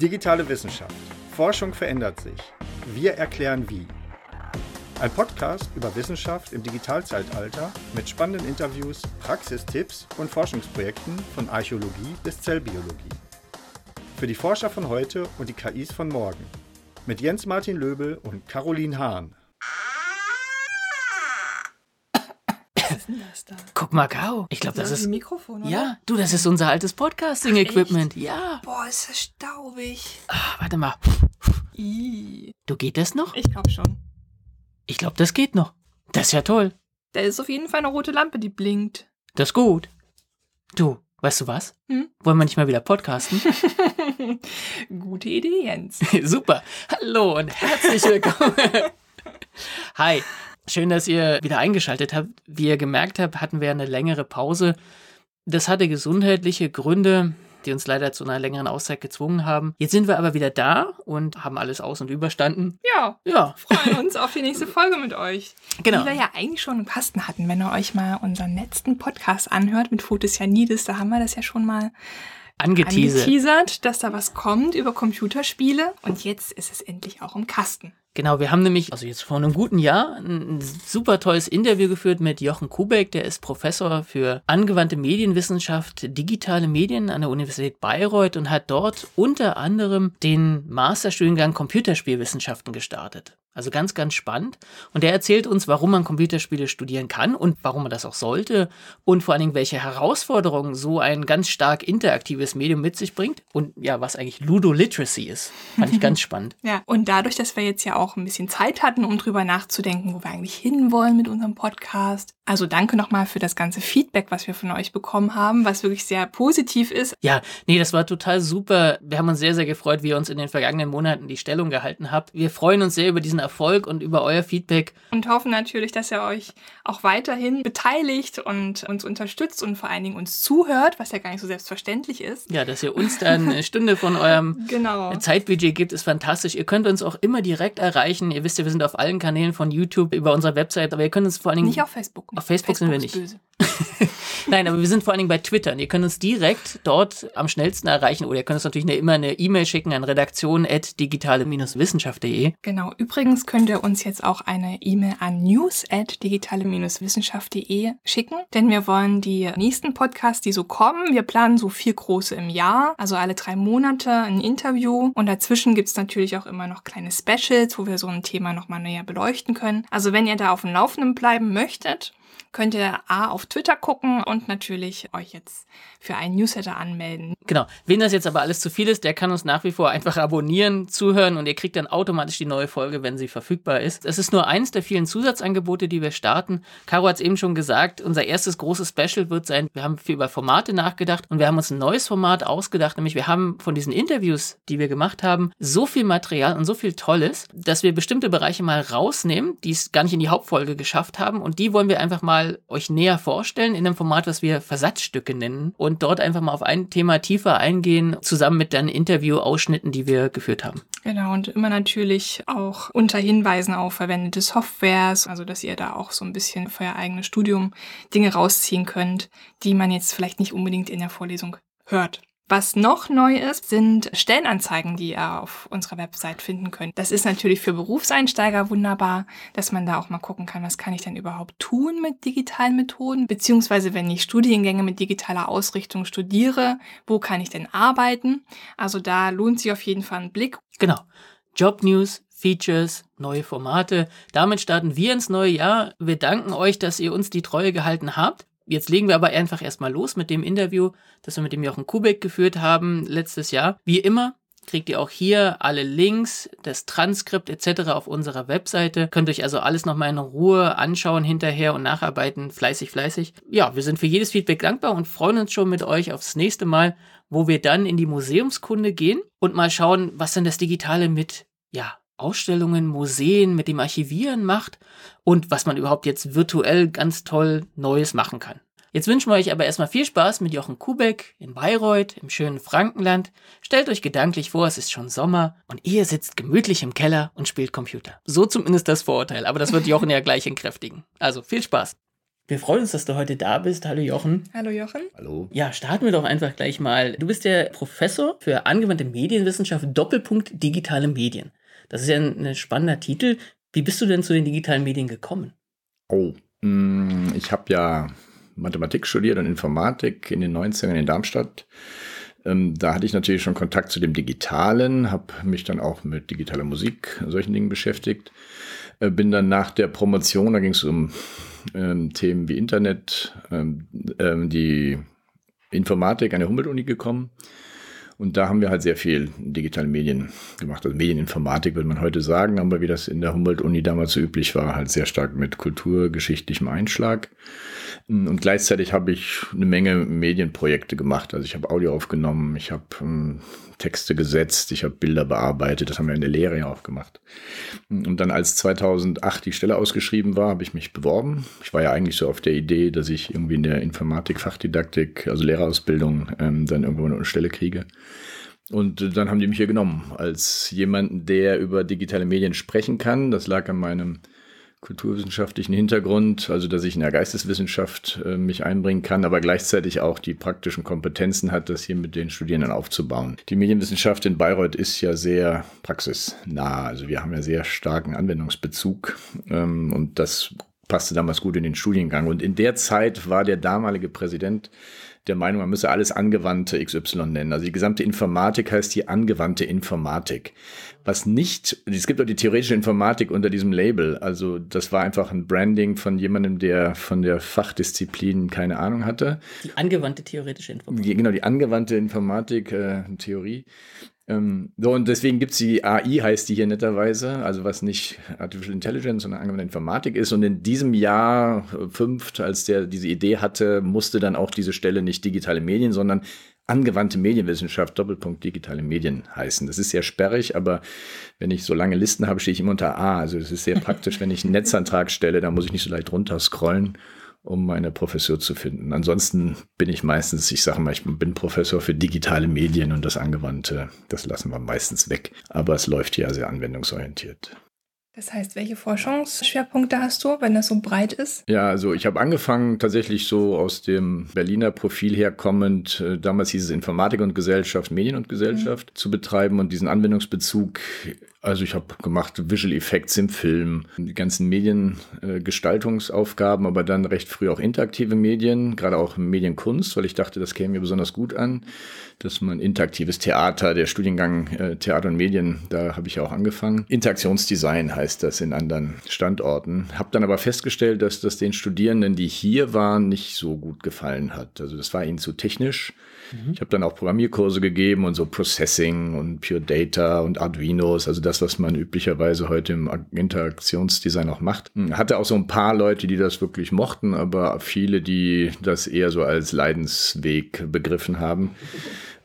Digitale Wissenschaft. Forschung verändert sich. Wir erklären wie. Ein Podcast über Wissenschaft im Digitalzeitalter mit spannenden Interviews, Praxistipps und Forschungsprojekten von Archäologie bis Zellbiologie. Für die Forscher von heute und die KIs von morgen. Mit Jens Martin Löbel und Caroline Hahn. Ist denn das da? Guck mal, Caro. Ich glaube, das Das ist ein Mikrofon, oder? Ja, du, das ist unser altes Podcasting-Equipment. Ja. Boah, ist das staubig. Ah, warte mal. Ih. Du geht das noch? Ich glaube schon. Ich glaube, das geht noch. Das ist ja toll. Da ist auf jeden Fall eine rote Lampe, die blinkt. Das ist gut. Du, weißt du was? Hm? Wollen wir nicht mal wieder podcasten? Gute Idee, Jens. Super. Hallo und herzlich willkommen. Hi. Schön, dass ihr wieder eingeschaltet habt. Wie ihr gemerkt habt, hatten wir eine längere Pause. Das hatte gesundheitliche Gründe, die uns leider zu einer längeren Auszeit gezwungen haben. Jetzt sind wir aber wieder da und haben alles aus und überstanden. Ja, Ja, freuen uns auf die nächste Folge mit euch. genau. Die wir ja eigentlich schon im Kasten hatten, wenn ihr euch mal unseren letzten Podcast anhört mit Fotis Janides, da haben wir das ja schon mal Angeteasert. angeteasert, dass da was kommt über Computerspiele. Und jetzt ist es endlich auch im Kasten. Genau, wir haben nämlich, also jetzt vor einem guten Jahr, ein, super tolles Interview geführt mit Jochen Kubeck, der ist Professor für angewandte Medienwissenschaft, digitale Medien an der Universität Bayreuth und hat dort unter anderem den Masterstudiengang Computerspielwissenschaften gestartet. Also ganz, ganz spannend. Und der erzählt uns, warum man Computerspiele studieren kann und warum man das auch sollte und vor allen Dingen, welche Herausforderungen so ein ganz stark interaktives Medium mit sich bringt und ja, was eigentlich Ludoliteracy ist. Fand ich ganz spannend. Ja, und dadurch, dass wir jetzt ja auch ein bisschen Zeit hatten, um drüber nachzudenken, wo wir eigentlich hinwollen mit unserem Podcast. Also danke nochmal für das ganze Feedback, was wir von euch bekommen haben, was wirklich sehr positiv ist. Ja, nee, das war total super. Wir haben uns sehr, sehr gefreut, wie ihr uns in den vergangenen Monaten die Stellung gehalten habt. Wir freuen uns sehr über diesen Erfolg und über euer Feedback. Und hoffen natürlich, dass ihr euch auch weiterhin beteiligt und uns unterstützt und vor allen Dingen uns zuhört, was ja gar nicht so selbstverständlich ist. Ja, dass ihr uns dann eine Stunde von eurem Genau. Zeitbudget gibt, ist fantastisch. Ihr könnt uns auch immer direkt erreichen. Ihr wisst ja, wir sind auf allen Kanälen von YouTube, über unserer Website, aber ihr könnt uns vor allen Dingen. Nicht auf Facebook. Auf Facebook sind wir nicht. Nein, aber wir sind vor allen Dingen bei Twitter. Und ihr könnt uns direkt dort am schnellsten erreichen. Oder ihr könnt uns natürlich eine, immer eine E-Mail schicken an redaktion.digitale-wissenschaft.de. Genau. Übrigens könnt ihr uns jetzt auch eine E-Mail an news@digitale-wissenschaft.de schicken, denn wir wollen die nächsten Podcasts, die so kommen, wir planen so vier große im Jahr, also alle drei Monate ein Interview und dazwischen gibt's natürlich auch immer noch kleine Specials, wo wir so ein Thema nochmal näher beleuchten können. Also wenn ihr da auf dem Laufenden bleiben möchtet, könnt ihr A auf Twitter gucken und natürlich euch jetzt für einen Newsletter anmelden. Genau. Wen das jetzt aber alles zu viel ist, der kann uns nach wie vor einfach abonnieren, zuhören und ihr kriegt dann automatisch die neue Folge, wenn sie verfügbar ist. Es ist nur eins der vielen Zusatzangebote, die wir starten. Caro hat es eben schon gesagt, unser erstes großes Special wird sein, wir haben viel über Formate nachgedacht und wir haben uns ein neues Format ausgedacht, nämlich wir haben von diesen Interviews, die wir gemacht haben, so viel Material und so viel Tolles, dass wir bestimmte Bereiche mal rausnehmen, die es gar nicht in die Hauptfolge geschafft haben und die wollen wir einfach mal euch näher vorstellen in einem Format, was wir Versatzstücke nennen und dort einfach mal auf ein Thema tiefer eingehen, zusammen mit dann Interview-Ausschnitten, die wir geführt haben. Genau, und immer natürlich auch unter Hinweisen auf verwendete Softwares, also dass ihr da auch so ein bisschen für euer eigenes Studium Dinge rausziehen könnt, die man jetzt vielleicht nicht unbedingt in der Vorlesung hört. Was noch neu ist, sind Stellenanzeigen, die ihr auf unserer Website finden könnt. Das ist natürlich für Berufseinsteiger wunderbar, dass man da auch mal gucken kann, was kann ich denn überhaupt tun mit digitalen Methoden, beziehungsweise wenn ich Studiengänge mit digitaler Ausrichtung studiere, wo kann ich denn arbeiten? Also da lohnt sich auf jeden Fall ein Blick. Genau. Job News, Features, neue Formate. Damit starten wir ins neue Jahr. Wir danken euch, dass ihr uns die Treue gehalten habt. Jetzt legen wir aber einfach erstmal los mit dem Interview, das wir mit dem Jochen Kubek geführt haben letztes Jahr. Wie immer kriegt ihr auch hier alle Links, das Transkript etc. auf unserer Webseite. Könnt euch also alles nochmal in Ruhe anschauen hinterher und nacharbeiten. Fleißig, fleißig. Ja, wir sind für jedes Feedback dankbar und freuen uns schon mit euch aufs nächste Mal, wo wir dann in die Museumskunde gehen und mal schauen, was denn das Digitale mit, ja, Ausstellungen, Museen, mit dem Archivieren macht und was man überhaupt jetzt virtuell ganz toll Neues machen kann. Jetzt wünschen wir euch aber erstmal viel Spaß mit Jochen Kubeck in Bayreuth im schönen Frankenland. Stellt euch gedanklich vor, es ist schon Sommer und ihr sitzt gemütlich im Keller und spielt Computer. So zumindest das Vorurteil, aber das wird Jochen ja gleich entkräftigen. Also viel Spaß. Wir freuen uns, dass du heute da bist. Hallo Jochen. Hallo Jochen. Hallo. Ja, starten wir doch einfach gleich mal. Du bist der Professor für angewandte Medienwissenschaft Doppelpunkt digitale Medien. Das ist ja ein, ein spannender Titel. Wie bist du denn zu den digitalen Medien gekommen? Oh, mh, ich habe ja Mathematik studiert und Informatik in den 90ern in Darmstadt. Ähm, da hatte ich natürlich schon Kontakt zu dem Digitalen, habe mich dann auch mit digitaler Musik, solchen Dingen beschäftigt. Äh, bin dann nach der Promotion, da ging es um ähm, Themen wie Internet, ähm, ähm, die Informatik an der Humboldt-Uni gekommen. Und da haben wir halt sehr viel digitale Medien gemacht. Also Medieninformatik würde man heute sagen, aber wie das in der Humboldt-Uni damals so üblich war, halt sehr stark mit kulturgeschichtlichem Einschlag. Und gleichzeitig habe ich eine Menge Medienprojekte gemacht. Also ich habe Audio aufgenommen, ich habe ähm, Texte gesetzt, ich habe Bilder bearbeitet, das haben wir in der Lehre ja auch gemacht. Und dann als 2008 die Stelle ausgeschrieben war, habe ich mich beworben. Ich war ja eigentlich so auf der Idee, dass ich irgendwie in der Informatik, Fachdidaktik, also Lehrerausbildung, ähm, dann irgendwo eine Stelle kriege. Und dann haben die mich hier genommen als jemanden, der über digitale Medien sprechen kann. Das lag an meinem kulturwissenschaftlichen Hintergrund, also dass ich in der Geisteswissenschaft äh, mich einbringen kann, aber gleichzeitig auch die praktischen Kompetenzen hat, das hier mit den Studierenden aufzubauen. Die Medienwissenschaft in Bayreuth ist ja sehr praxisnah, also wir haben ja sehr starken Anwendungsbezug ähm, und das passte damals gut in den Studiengang. Und in der Zeit war der damalige Präsident der Meinung, man müsse alles angewandte XY nennen. Also die gesamte Informatik heißt die angewandte Informatik. Was nicht, es gibt auch die theoretische Informatik unter diesem Label. Also das war einfach ein Branding von jemandem, der von der Fachdisziplin keine Ahnung hatte. Die angewandte theoretische Informatik. Genau, die angewandte Informatik, äh, Theorie. Ähm, so, und deswegen gibt's die AI, heißt die hier netterweise, also was nicht Artificial Intelligence, sondern angewandte Informatik ist. Und in diesem Jahr äh, fünft, als der diese Idee hatte, musste dann auch diese Stelle nicht digitale Medien, sondern angewandte Medienwissenschaft, Doppelpunkt digitale Medien heißen. Das ist sehr sperrig, aber wenn ich so lange Listen habe, stehe ich immer unter A. Also das ist sehr praktisch, wenn ich einen Netzantrag stelle, da muss ich nicht so leicht runter scrollen um meine Professur zu finden. Ansonsten bin ich meistens, ich sage mal, ich bin Professor für digitale Medien und das Angewandte, das lassen wir meistens weg. Aber es läuft ja sehr anwendungsorientiert. Das heißt, welche Forschungsschwerpunkte hast du, wenn das so breit ist? Ja, also ich habe angefangen tatsächlich so aus dem Berliner Profil herkommend, äh, damals hieß es Informatik und Gesellschaft, Medien und Gesellschaft mhm. zu betreiben und diesen Anwendungsbezug also ich habe gemacht Visual Effects im Film, die ganzen Mediengestaltungsaufgaben, äh, aber dann recht früh auch interaktive Medien, gerade auch Medienkunst, weil ich dachte, das käme mir besonders gut an, dass man interaktives Theater, der Studiengang äh, Theater und Medien, da habe ich auch angefangen. Interaktionsdesign heißt das in anderen Standorten. Habe dann aber festgestellt, dass das den Studierenden, die hier waren, nicht so gut gefallen hat. Also das war ihnen zu technisch. Mhm. Ich habe dann auch Programmierkurse gegeben und so Processing und Pure Data und Arduinos, also das, was man üblicherweise heute im Interaktionsdesign auch macht. Hm, hatte auch so ein paar Leute, die das wirklich mochten, aber viele, die das eher so als Leidensweg begriffen haben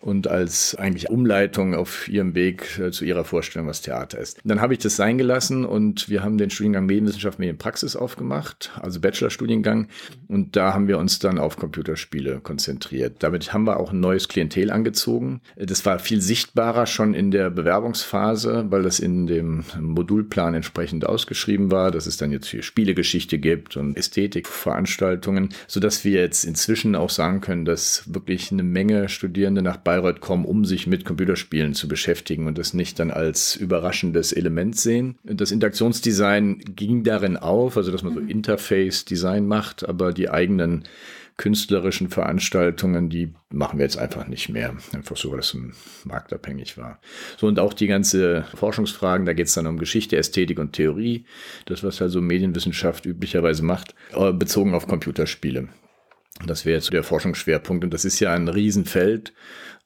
und als eigentlich Umleitung auf ihrem Weg äh, zu ihrer Vorstellung, was Theater ist. Dann habe ich das sein gelassen und wir haben den Studiengang Medienwissenschaft, Medienpraxis aufgemacht, also Bachelorstudiengang. Und da haben wir uns dann auf Computerspiele konzentriert. Damit haben wir auch ein neues Klientel angezogen. Das war viel sichtbarer schon in der Bewerbungsphase, weil das in dem Modulplan entsprechend ausgeschrieben war, dass es dann jetzt hier Spielegeschichte gibt und Ästhetikveranstaltungen, sodass wir jetzt inzwischen auch sagen können, dass wirklich eine Menge Studierende nach Bayreuth kommen, um sich mit Computerspielen zu beschäftigen und das nicht dann als überraschendes Element sehen. Das Interaktionsdesign ging darin auf, also dass man so mhm. Interface-Design macht, aber die eigenen künstlerischen Veranstaltungen, die machen wir jetzt einfach nicht mehr. Einfach so, weil es marktabhängig war. So, und auch die ganze Forschungsfragen, da geht es dann um Geschichte, Ästhetik und Theorie. Das, was also Medienwissenschaft üblicherweise macht, äh, bezogen auf Computerspiele. Das wäre jetzt der Forschungsschwerpunkt und das ist ja ein Riesenfeld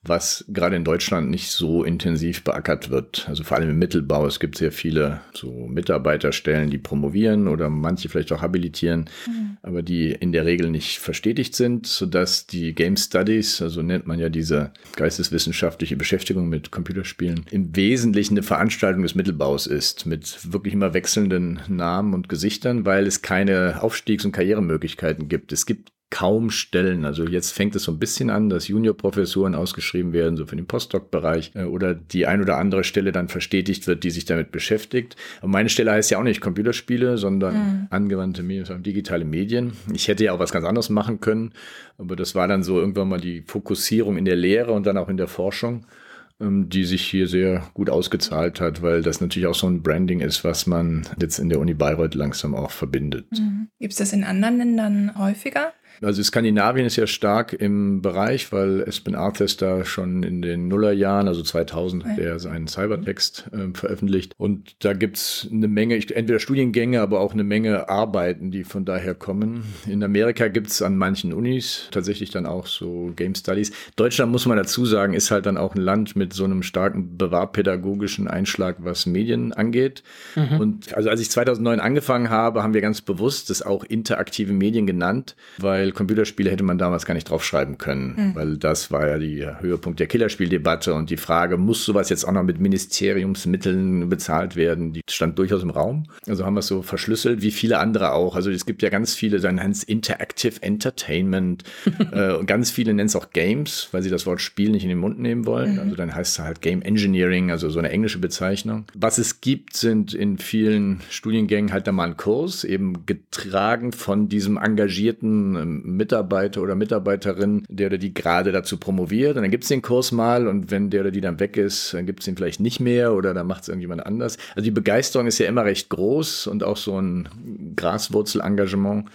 was gerade in Deutschland nicht so intensiv beackert wird. Also vor allem im Mittelbau. Es gibt sehr viele so Mitarbeiterstellen, die promovieren oder manche vielleicht auch habilitieren, mhm. aber die in der Regel nicht verstetigt sind, sodass die Game Studies, also nennt man ja diese geisteswissenschaftliche Beschäftigung mit Computerspielen, im Wesentlichen eine Veranstaltung des Mittelbaus ist, mit wirklich immer wechselnden Namen und Gesichtern, weil es keine Aufstiegs- und Karrieremöglichkeiten gibt. Es gibt kaum Stellen. Also jetzt fängt es so ein bisschen an, dass Juniorprofessuren ausgeschrieben werden, so für den Postdoc-Bereich, äh, oder die ein oder andere Stelle dann verstetigt wird, die sich damit beschäftigt. Und meine Stelle heißt ja auch nicht Computerspiele, sondern mhm. angewandte Medien, digitale Medien. Ich hätte ja auch was ganz anderes machen können, aber das war dann so irgendwann mal die Fokussierung in der Lehre und dann auch in der Forschung ähm, die sich hier sehr gut ausgezahlt hat, weil das natürlich auch so ein Branding ist, was man jetzt in der Uni Bayreuth langsam auch verbindet. Mhm. Gibt es das in anderen Ländern häufiger? Also Skandinavien ist ja stark im Bereich, weil Espen Arthas da schon in den Nullerjahren, also 2000, hat er seinen Cybertext äh, veröffentlicht. Und da gibt's eine Menge, entweder Studiengänge, aber auch eine Menge Arbeiten, die von daher kommen. In Amerika gibt's an manchen Unis tatsächlich dann auch so Game Studies. Deutschland, muss man dazu sagen, ist halt dann auch ein Land mit so einem starken bewahrpädagogischen Einschlag, was Medien angeht. Mhm. Und also als ich 2009 angefangen habe, haben wir ganz bewusst das auch interaktive Medien genannt, weil weil Computerspiele hätte man damals gar nicht draufschreiben können, mhm. weil das war ja der Höhepunkt der Killerspieldebatte und die Frage, muss sowas jetzt auch noch mit Ministeriumsmitteln bezahlt werden, die stand durchaus im Raum. Also haben wir es so verschlüsselt, wie viele andere auch. Also es gibt ja ganz viele, dann nennt es Interactive Entertainment äh, und ganz viele nennen es auch Games, weil sie das Wort Spiel nicht in den Mund nehmen wollen. Mhm. Also dann heißt es halt Game Engineering, also so eine englische Bezeichnung. Was es gibt, sind in vielen Studiengängen halt dann mal ein Kurs, eben getragen von diesem engagierten ähm, Mitarbeiter oder Mitarbeiterin, der oder die gerade dazu promoviert. Und dann gibt es den Kurs mal und wenn der oder die dann weg ist, dann gibt es den vielleicht nicht mehr oder dann macht es irgendjemand anders. Also die Begeisterung ist ja immer recht groß und auch so ein Graswurzelengagement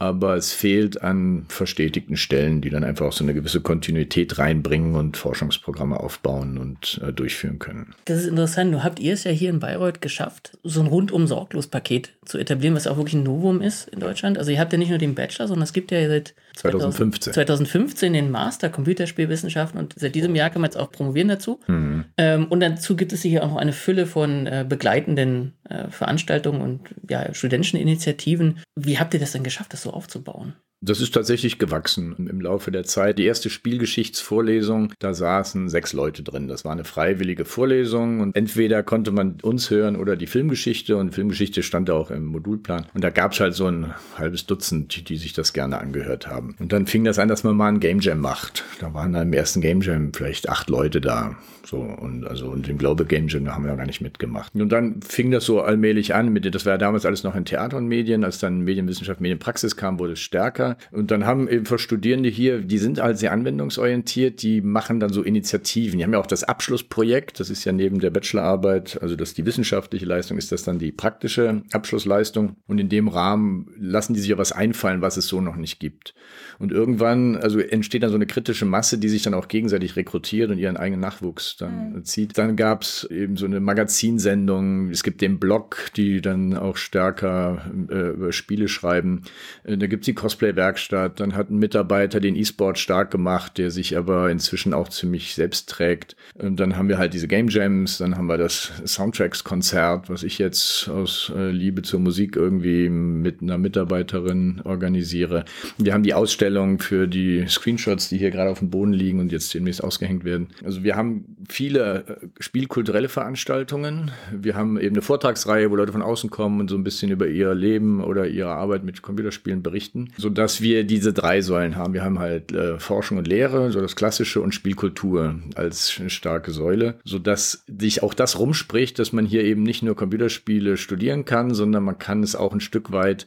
aber es fehlt an verstetigten Stellen, die dann einfach auch so eine gewisse Kontinuität reinbringen und Forschungsprogramme aufbauen und äh, durchführen können. Das ist interessant. Du habt ihr es ja hier in Bayreuth geschafft, so ein rundum sorglos Paket zu etablieren, was auch wirklich ein Novum ist in Deutschland. Also ihr habt ja nicht nur den Bachelor, sondern es gibt ja seit 2015, 2015 den Master Computerspielwissenschaften und seit diesem Jahr kann man jetzt auch promovieren dazu. Mhm. Ähm, und dazu gibt es hier auch noch eine Fülle von äh, begleitenden äh, Veranstaltungen und ja, studentischen Initiativen. Wie habt ihr das denn geschafft, das so aufzubauen? Das ist tatsächlich gewachsen im Laufe der Zeit. Die erste Spielgeschichtsvorlesung, da saßen sechs Leute drin. Das war eine freiwillige Vorlesung und entweder konnte man uns hören oder die Filmgeschichte und Filmgeschichte stand auch im Modulplan. Und da gab es halt so ein halbes Dutzend, die sich das gerne angehört haben. Und dann fing das an, dass man mal einen Game Jam macht. Da waren dann im ersten Game Jam vielleicht acht Leute da. So, und also und im Glaube Game Jam, haben wir gar nicht mitgemacht. Und dann fing das so allmählich an mit, das war ja damals alles noch in Theater und Medien, als dann Medienwissenschaft, Medienpraxis kam, wurde es stärker. Und dann haben eben für Studierende hier, die sind halt sehr anwendungsorientiert, die machen dann so Initiativen. Die haben ja auch das Abschlussprojekt, das ist ja neben der Bachelorarbeit, also das ist die wissenschaftliche Leistung, ist das dann die praktische Abschlussleistung. Und in dem Rahmen lassen die sich ja was einfallen, was es so noch nicht gibt. Und irgendwann, also entsteht dann so eine kritische Masse, die sich dann auch gegenseitig rekrutiert und ihren eigenen Nachwuchs dann mhm. zieht. Dann gab es eben so eine Magazinsendung, es gibt den Blog, die dann auch stärker äh, über Spiele schreiben. Äh, da gibt es die Cosplay-Werkstatt, dann hat ein Mitarbeiter den E-Sport stark gemacht, der sich aber inzwischen auch ziemlich selbst trägt. Und dann haben wir halt diese Game Jams, dann haben wir das Soundtracks-Konzert, was ich jetzt aus äh, Liebe zur Musik irgendwie mit einer Mitarbeiterin organisiere. Wir haben die Ausstellung Ausstellung für die Screenshots, die hier gerade auf dem Boden liegen und jetzt demnächst ausgehängt werden. Also wir haben viele äh, spielkulturelle Veranstaltungen. Wir haben eben eine Vortragsreihe, wo Leute von außen kommen und so ein bisschen über ihr Leben oder ihre Arbeit mit Computerspielen berichten, sodass wir diese drei Säulen haben. Wir haben halt äh, Forschung und Lehre, so das Klassische und Spielkultur als starke Säule, sodass sich auch das rumspricht, dass man hier eben nicht nur Computerspiele studieren kann, sondern man kann es auch ein Stück weit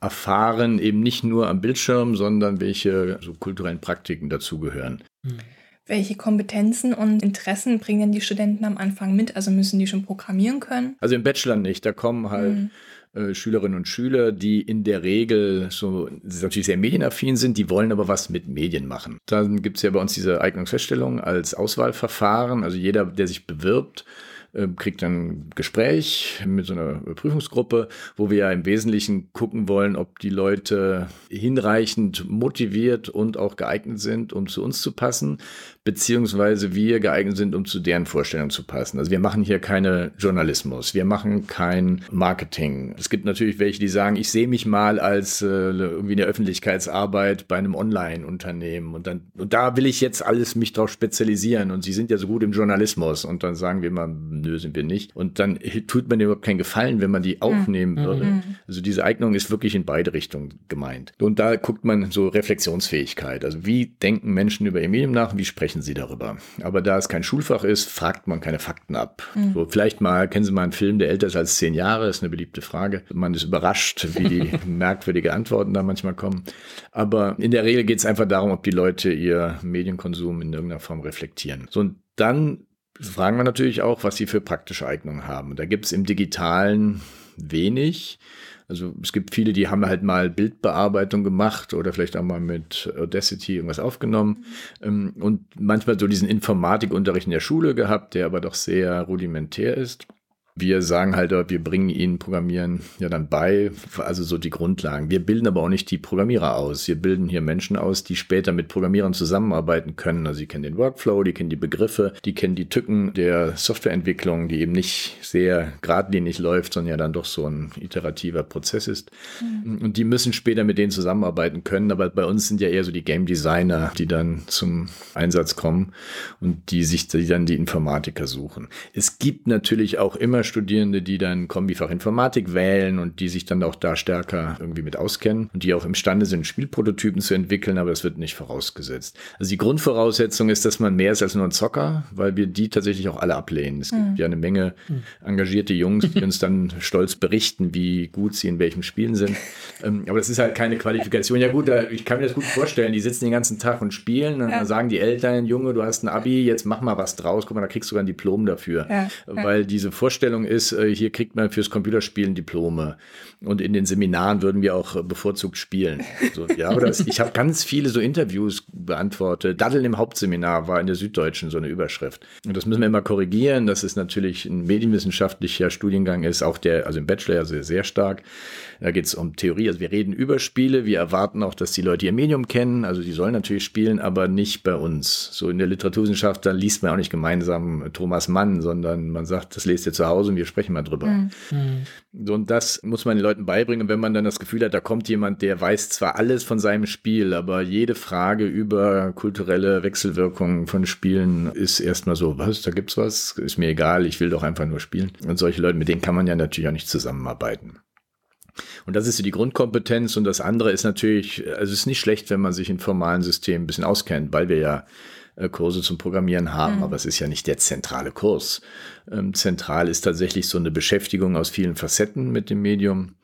erfahren, eben nicht nur am Bildschirm, sondern welche so kulturellen Praktiken dazugehören. Welche Kompetenzen und Interessen bringen denn die Studenten am Anfang mit? Also müssen die schon programmieren können? Also im Bachelor nicht. Da kommen halt mhm. Schülerinnen und Schüler, die in der Regel so natürlich sehr medienaffin sind, die wollen aber was mit Medien machen. Dann gibt es ja bei uns diese Eignungsfeststellung als Auswahlverfahren. Also jeder, der sich bewirbt, kriegt dann ein Gespräch mit so einer Prüfungsgruppe, wo wir ja im Wesentlichen gucken wollen, ob die Leute hinreichend motiviert und auch geeignet sind, um zu uns zu passen beziehungsweise wir geeignet sind, um zu deren Vorstellungen zu passen. Also wir machen hier keine Journalismus, wir machen kein Marketing. Es gibt natürlich welche, die sagen, ich sehe mich mal als äh, irgendwie eine Öffentlichkeitsarbeit bei einem Online-Unternehmen und dann und da will ich jetzt alles mich drauf spezialisieren und sie sind ja so gut im Journalismus und dann sagen wir mal, nö, sind wir nicht. Und dann tut man überhaupt keinen Gefallen, wenn man die aufnehmen mhm. würde. Mhm. Also diese Eignung ist wirklich in beide Richtungen gemeint. Und da guckt man so Reflexionsfähigkeit. Also wie denken Menschen über ihr Medium nach, wie sprechen sie darüber? Aber da es kein Schulfach ist, fragt man keine Fakten ab. Mhm. So, vielleicht mal, kennen Sie mal einen Film, der älter ist als zehn Jahre, ist eine beliebte Frage. Man ist überrascht, wie die merkwürdige Antworten da manchmal kommen. Aber in der Regel geht es einfach darum, ob die Leute ihr Medienkonsum in irgendeiner Form reflektieren. So, und dann fragen wir natürlich auch, was sie für praktische Eignungen haben. Da gibt es im Digitalen wenig. Also es gibt viele, die haben halt mal Bildbearbeitung gemacht oder vielleicht auch mal mit Audacity irgendwas aufgenommen mhm. und manchmal so diesen Informatikunterricht in der Schule gehabt, der aber doch sehr rudimentär ist. Wir sagen halt, wir bringen ihnen Programmieren ja dann bei, also so die Grundlagen. Wir bilden aber auch nicht die Programmierer aus. Wir bilden hier Menschen aus, die später mit Programmierern zusammenarbeiten können. Also sie kennen den Workflow, die kennen die Begriffe, die kennen die Tücken der Softwareentwicklung, die eben nicht sehr geradlinig läuft, sondern ja dann doch so ein iterativer Prozess ist. Mhm. Und die müssen später mit denen zusammenarbeiten können. Aber bei uns sind ja eher so die Game Designer, die dann zum Einsatz kommen und die sich die dann die Informatiker suchen. Es gibt natürlich auch immer Studierende, die dann Kombifach Informatik wählen und die sich dann auch da stärker irgendwie mit auskennen und die auch imstande sind, Spielprototypen zu entwickeln, aber das wird nicht vorausgesetzt. Also die Grundvoraussetzung ist, dass man mehr ist als nur ein Zocker, weil wir die tatsächlich auch alle ablehnen. Es gibt mhm. ja eine Menge engagierte Jungs, die uns dann stolz berichten, wie gut sie in welchen Spielen sind. Ähm, aber das ist halt keine Qualifikation. Ja gut, ich kann mir das gut vorstellen. Die sitzen den ganzen Tag und spielen und dann sagen die Eltern, Junge, du hast ein Abi, jetzt mach mal was draus. Guck mal, da kriegst du sogar ein Diplom dafür. Ja. Weil diese Vorstellung Vorstellung ist, äh, hier kriegt man fürs Computerspielen Diplome. Und in den Seminaren würden wir auch bevorzugt spielen. So, ja, oder ich habe ganz viele so Interviews beantwortet. Daddeln im Hauptseminar war in der Süddeutschen so eine Überschrift. Und das müssen wir immer korrigieren, dass es natürlich ein medienwissenschaftlicher Studiengang ist, auch der, also im Bachelor also sehr stark. Da geht es um Theorie. Also wir reden über Spiele. Wir erwarten auch, dass die Leute ihr Medium kennen. Also die sollen natürlich spielen, aber nicht bei uns. So in der Literaturwissenschaft, da liest man auch nicht gemeinsam Thomas Mann, sondern man sagt, das lest ihr zu Hause und wir sprechen mal drüber. Mhm. So, und das muss man den Leuten beibringen. Und wenn man dann das Gefühl hat, da kommt jemand, der weiß zwar alles von seinem Spiel, aber jede Frage über kulturelle Wechselwirkungen von Spielen ist erstmal so, was, da gibt's was, ist mir egal, ich will doch einfach nur spielen. Und solche Leute, mit denen kann man ja natürlich auch nicht zusammenarbeiten. Und das ist so die Grundkompetenz. Und das andere ist natürlich, also es ist nicht schlecht, wenn man sich in formalen Systemen ein bisschen auskennt, weil wir ja Kurse zum Programmieren haben, mhm. aber es ist ja nicht der zentrale Kurs. Ähm, zentral ist tatsächlich so eine Beschäftigung aus vielen Facetten mit dem Medium.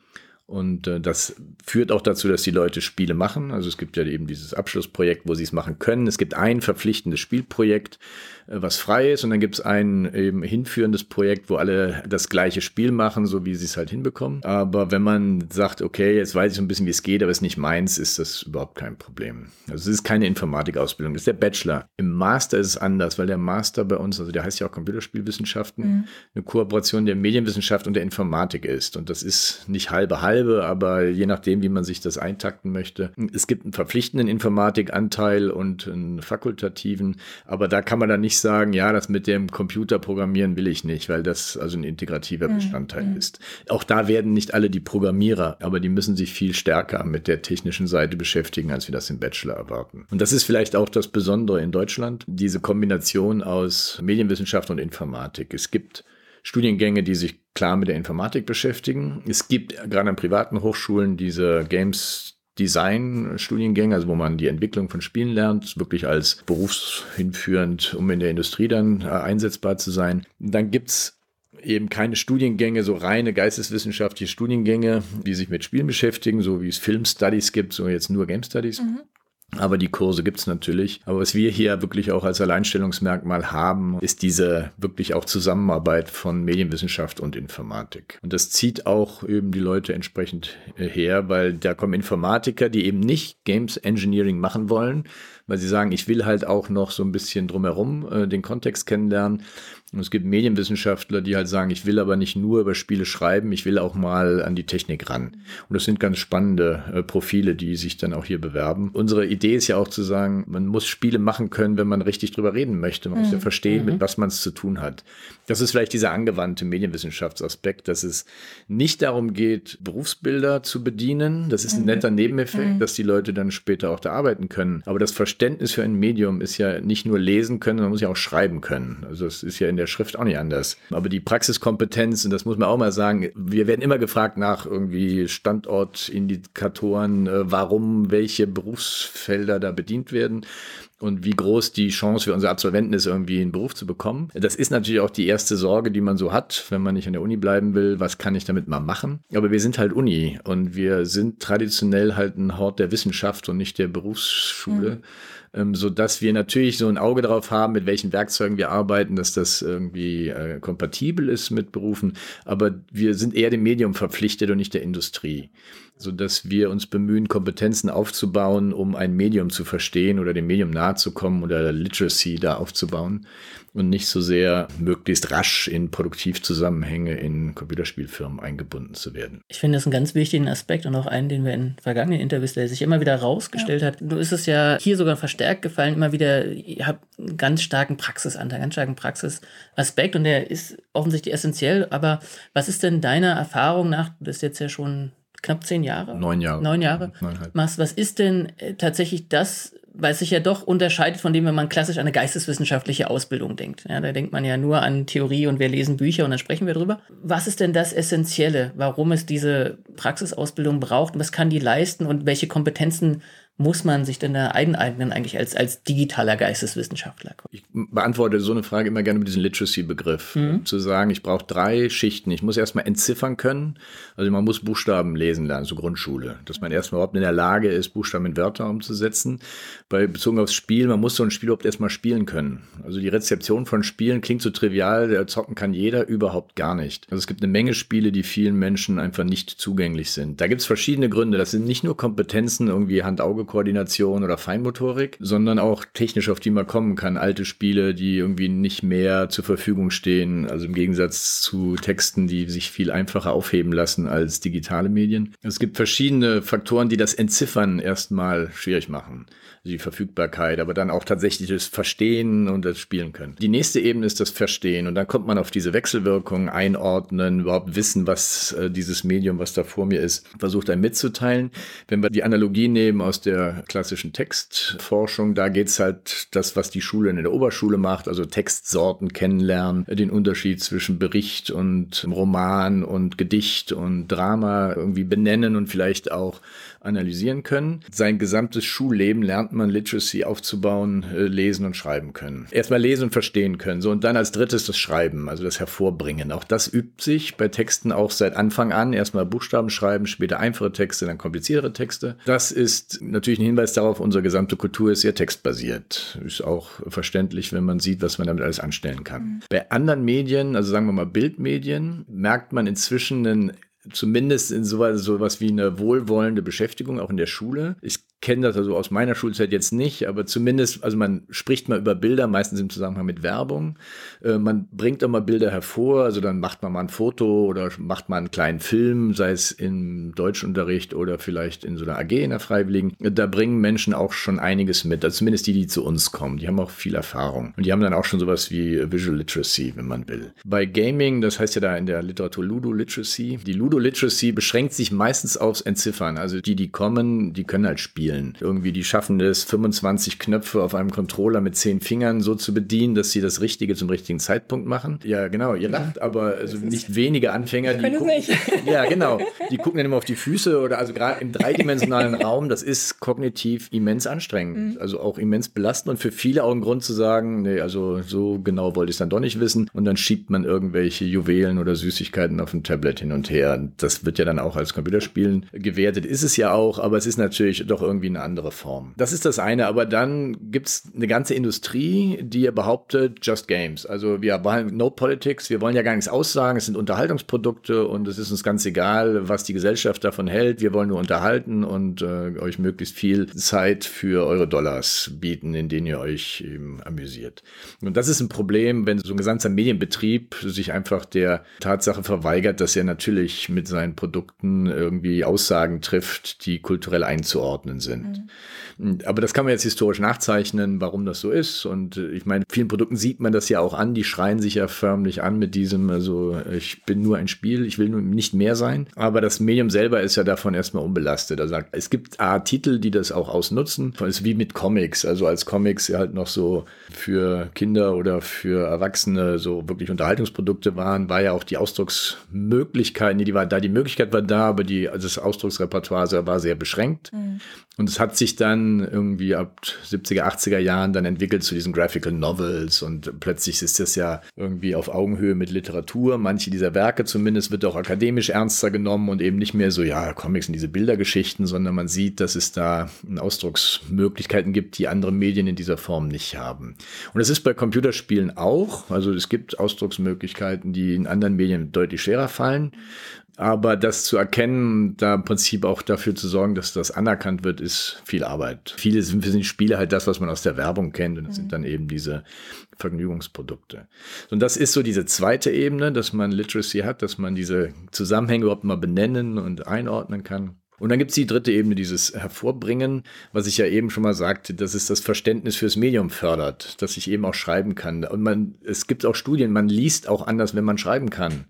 Und äh, das führt auch dazu, dass die Leute Spiele machen. Also es gibt ja eben dieses Abschlussprojekt, wo sie es machen können. Es gibt ein verpflichtendes Spielprojekt, äh, was frei ist und dann gibt es ein eben hinführendes Projekt, wo alle das gleiche Spiel machen, so wie sie es halt hinbekommen. Aber wenn man sagt, okay, jetzt weiß ich so ein bisschen, wie es geht, aber es ist nicht meins, ist das überhaupt kein Problem. Also es ist keine Informatikausbildung, das ist der Bachelor. Im Master ist es anders, weil der Master bei uns, also der heißt ja auch Computerspielwissenschaften, mhm. eine Kooperation der Medienwissenschaft und der Informatik ist. Und das ist nicht halbe halbe, aber je nachdem, wie man sich das eintakten möchte. Es gibt einen verpflichtenden Informatikanteil und einen fakultativen, aber da kann man dann nicht nicht sagen, ja, das mit dem Computer programmieren will ich nicht, weil das also ein integrativer mhm. Bestandteil mhm. ist. Auch da werden nicht alle die Programmierer, aber die müssen sich viel stärker mit der technischen Seite beschäftigen, als wir das im Bachelor erwarten. Und das ist vielleicht auch das Besondere in Deutschland, diese Kombination aus Medienwissenschaft und Informatik. Es gibt Studiengänge, die sich klar mit der Informatik beschäftigen. Es gibt gerade an privaten Hochschulen diese Games Design-Studiengänge, also wo man die Entwicklung von Spielen lernt, wirklich als berufshinführend, um in der Industrie dann äh, einsetzbar zu sein. Dann gibt's eben keine Studiengänge, so reine geisteswissenschaftliche Studiengänge, die sich mit Spielen beschäftigen, so wie es Film Studies gibt, so jetzt nur Game Studies. Mhm. Aber die Kurse gibt's natürlich. Aber was wir hier wirklich auch als Alleinstellungsmerkmal haben, ist diese wirklich auch Zusammenarbeit von Medienwissenschaft und Informatik. Und das zieht auch eben die Leute entsprechend äh, her, weil da kommen Informatiker, die eben nicht Games Engineering machen wollen, weil sie sagen, ich will halt auch noch so ein bisschen drumherum äh, den Kontext kennenlernen. Und es gibt Medienwissenschaftler, die halt sagen, ich will aber nicht nur über Spiele schreiben, ich will auch mal an die Technik ran. Und das sind ganz spannende äh, Profile, die sich dann auch hier bewerben. Unsere Idee ist ja auch zu sagen, man muss Spiele machen können, wenn man richtig drüber reden möchte. Man mhm. muss ja mhm. verstehen, mhm. mit was man es zu tun hat. Das ist vielleicht dieser angewandte Medienwissenschaftsaspekt, dass es nicht darum geht, Berufsbilder zu bedienen. Das ist ein mhm. netter Nebeneffekt, mhm. dass die Leute dann später auch da arbeiten können. Aber das Verständnis für ein Medium ist ja nicht nur lesen können, man muss ja auch schreiben können. Also es ist ja in der Schrift auch nicht anders. Aber die Praxiskompetenz, und das muss man auch mal sagen, wir werden immer gefragt nach irgendwie Standortindikatoren, äh, warum welche Berufsfelder da bedient werden und wie groß die Chance für unsere Absolventen ist, irgendwie einen Beruf zu bekommen. Das ist natürlich auch die erste Sorge, die man so hat, wenn man nicht an der Uni bleiben will. Was kann ich damit mal machen? Aber wir sind halt Uni und wir sind traditionell halt ein Hort der Wissenschaft und nicht der Berufsschule. Mhm ähm, so dass wir natürlich so ein Auge darauf haben, mit welchen Werkzeugen wir arbeiten, dass das irgendwie äh, kompatibel ist mit Berufen. Aber wir sind eher dem Medium verpflichtet und nicht der Industrie so dass wir uns bemühen, Kompetenzen aufzubauen, um ein Medium zu verstehen oder dem Medium nahe zu kommen oder Literacy da aufzubauen und nicht so sehr möglichst rasch in Produktivzusammenhänge in Computerspielfirmen eingebunden zu werden. Ich finde das einen ganz wichtigen Aspekt und auch einen, den wir in vergangenen Interviews, der sich immer wieder rausgestellt ja. hat. Du ist es ja hier sogar verstärkt gefallen, immer wieder, ihr habt einen ganz starken Praxisanteil, ganz starken Praxisaspekt und der ist offensichtlich essentiell. Aber was ist denn deiner Erfahrung nach, du bist jetzt ja schon knapp zehn Jahre? Neun Jahre. Neun Jahre. Neuneinhalb. Machst. Was ist denn äh, tatsächlich das, weil es sich ja doch unterscheidet von dem, wenn man klassisch an eine geisteswissenschaftliche Ausbildung denkt. Ja, da denkt man ja nur an Theorie und wir lesen Bücher und dann sprechen wir drüber. Was ist denn das Essentielle, warum es diese Praxisausbildung braucht und was kann die leisten und welche Kompetenzen muss man sich denn da eineignen eigentlich als, als digitaler Geisteswissenschaftler? Ich beantworte so eine Frage immer gerne mit diesem Literacy-Begriff. Mhm. Zu sagen, ich brauche drei Schichten. Ich muss erstmal entziffern können. Also man muss Buchstaben lesen lernen, so Grundschule. Dass man erstmal überhaupt in der Lage ist, Buchstaben in Wörter umzusetzen. Bei bezogen aufs Spiel, man muss so ein Spiel überhaupt erstmal spielen können. Also die Rezeption von Spielen klingt so trivial, der zocken kann jeder überhaupt gar nicht. Also es gibt eine Menge Spiele, die vielen Menschen einfach nicht zugänglich sind. Da gibt es verschiedene Gründe. Das sind nicht nur Kompetenzen, irgendwie Hand-Auge Koordination oder Feinmotorik, sondern auch technisch, auf die man kommen kann. Alte Spiele, die irgendwie nicht mehr zur Verfügung stehen, also im Gegensatz zu Texten, die sich viel einfacher aufheben lassen als digitale Medien. Es gibt verschiedene Faktoren, die das Entziffern erstmal schwierig machen die Verfügbarkeit, aber dann auch tatsächlich das Verstehen und das Spielen können. Die nächste Ebene ist das Verstehen und dann kommt man auf diese Wechselwirkungen einordnen, überhaupt wissen, was äh, dieses Medium, was da vor mir ist, versucht einem mitzuteilen. Wenn wir die Analogie nehmen aus der klassischen Textforschung, da geht's halt das, was die Schule in der Oberschule macht, also Textsorten kennenlernen, den Unterschied zwischen Bericht und Roman und Gedicht und Drama irgendwie benennen und vielleicht auch analysieren können. Sein gesamtes Schulleben lernt man Literacy aufzubauen, äh, lesen und schreiben können. Erstmal lesen und verstehen können. So, und dann als drittes das Schreiben, also das Hervorbringen. Auch das übt sich bei Texten auch seit Anfang an. Erstmal Buchstaben schreiben, später einfache Texte, dann kompliziertere Texte. Das ist natürlich ein Hinweis darauf, unsere gesamte Kultur ist sehr textbasiert. Ist auch verständlich, wenn man sieht, was man damit alles anstellen kann. Mhm. Bei anderen Medien, also sagen wir mal Bildmedien, merkt man inzwischen einen zumindest in sowas, sowas wie eine wohlwollende Beschäftigung, auch in der Schule. Ich kenne das also aus meiner Schulzeit jetzt nicht, aber zumindest, also man spricht mal über Bilder, meistens im Zusammenhang mit Werbung. Äh, man bringt auch mal Bilder hervor, also dann macht man mal ein Foto oder macht mal einen kleinen Film, sei es im Deutschunterricht oder vielleicht in so einer AG in der Freiwilligen. Da bringen Menschen auch schon einiges mit, also zumindest die, die zu uns kommen. Die haben auch viel Erfahrung. Und die haben dann auch schon sowas wie Visual Literacy, wenn man will. Bei Gaming, das heißt ja da in der Literatur Ludo Literacy, die Ludo Literacy beschränkt sich meistens aufs Entziffern. Also die, die kommen, die können halt spielen spielen. Irgendwie, die schaffen es, 25 Knöpfe auf einem Controller mit 10 Fingern so zu bedienen, dass sie das Richtige zum richtigen Zeitpunkt machen. Ja, genau, ihr lacht, aber also nicht wenige Anfänger, die gucken, nicht. ja, genau, die gucken dann immer auf die Füße oder also gerade im dreidimensionalen Raum, das ist kognitiv immens anstrengend, mhm. also auch immens belastend und für viele auch ein Grund zu sagen, nee, also so genau wollte ich es dann doch nicht wissen und dann schiebt man irgendwelche Juwelen oder Süßigkeiten auf dem Tablet hin und her. Das wird ja dann auch als Computerspielen gewertet, ist es ja auch, aber es ist natürlich doch irgendwie irgendwie eine andere Form. Das ist das eine, aber dann gibt es eine ganze Industrie, die behauptet, just games. Also wir wollen no politics, wir wollen ja gar nichts aussagen, es sind Unterhaltungsprodukte und es ist uns ganz egal, was die Gesellschaft davon hält. Wir wollen nur unterhalten und äh, euch möglichst viel Zeit für eure Dollars bieten, in denen ihr euch eben amüsiert. Und das ist ein Problem, wenn so ein gesamter Medienbetrieb sich einfach der Tatsache verweigert, dass er natürlich mit seinen Produkten irgendwie Aussagen trifft, die kulturell einzuordnen sind. Mhm. Aber das kann man jetzt historisch nachzeichnen, warum das so ist. Und äh, ich meine, vielen Produkten sieht man das ja auch an, die schreien sich ja förmlich an mit diesem, also ich bin nur ein Spiel, ich will nur nicht mehr sein. Aber das Medium selber ist ja davon erstmal unbelastet. Also es gibt A, Titel, die das auch ausnutzen. Es ist wie mit Comics. Also als Comics halt noch so für Kinder oder für Erwachsene so wirklich Unterhaltungsprodukte waren, war ja auch die Ausdrucksmöglichkeit, nee, die war da, die Möglichkeit war da, aber die, also das Ausdrucksrepertoire war sehr beschränkt. Mhm. Und es hat sich dann irgendwie ab 70er, 80er Jahren dann entwickelt zu diesen Graphical Novels und plötzlich ist das ja irgendwie auf Augenhöhe mit Literatur. Manche dieser Werke zumindest wird auch akademisch ernster genommen und eben nicht mehr so, ja, Comics sind diese Bildergeschichten, sondern man sieht, dass es da Ausdrucksmöglichkeiten gibt, die andere Medien in dieser Form nicht haben. Und es ist bei Computerspielen auch. Also es gibt Ausdrucksmöglichkeiten, die in anderen Medien deutlich schwerer fallen. Aber das zu erkennen, da im Prinzip auch dafür zu sorgen, dass das anerkannt wird, ist viel Arbeit. Viele sind für die Spiele halt das, was man aus der Werbung kennt. Und das mhm. sind dann eben diese Vergnügungsprodukte. Und das ist so diese zweite Ebene, dass man Literacy hat, dass man diese Zusammenhänge überhaupt mal benennen und einordnen kann. Und dann gibt es die dritte Ebene, dieses Hervorbringen, was ich ja eben schon mal sagte, dass es das Verständnis fürs Medium fördert, dass ich eben auch schreiben kann. Und man, es gibt auch Studien, man liest auch anders, wenn man schreiben kann.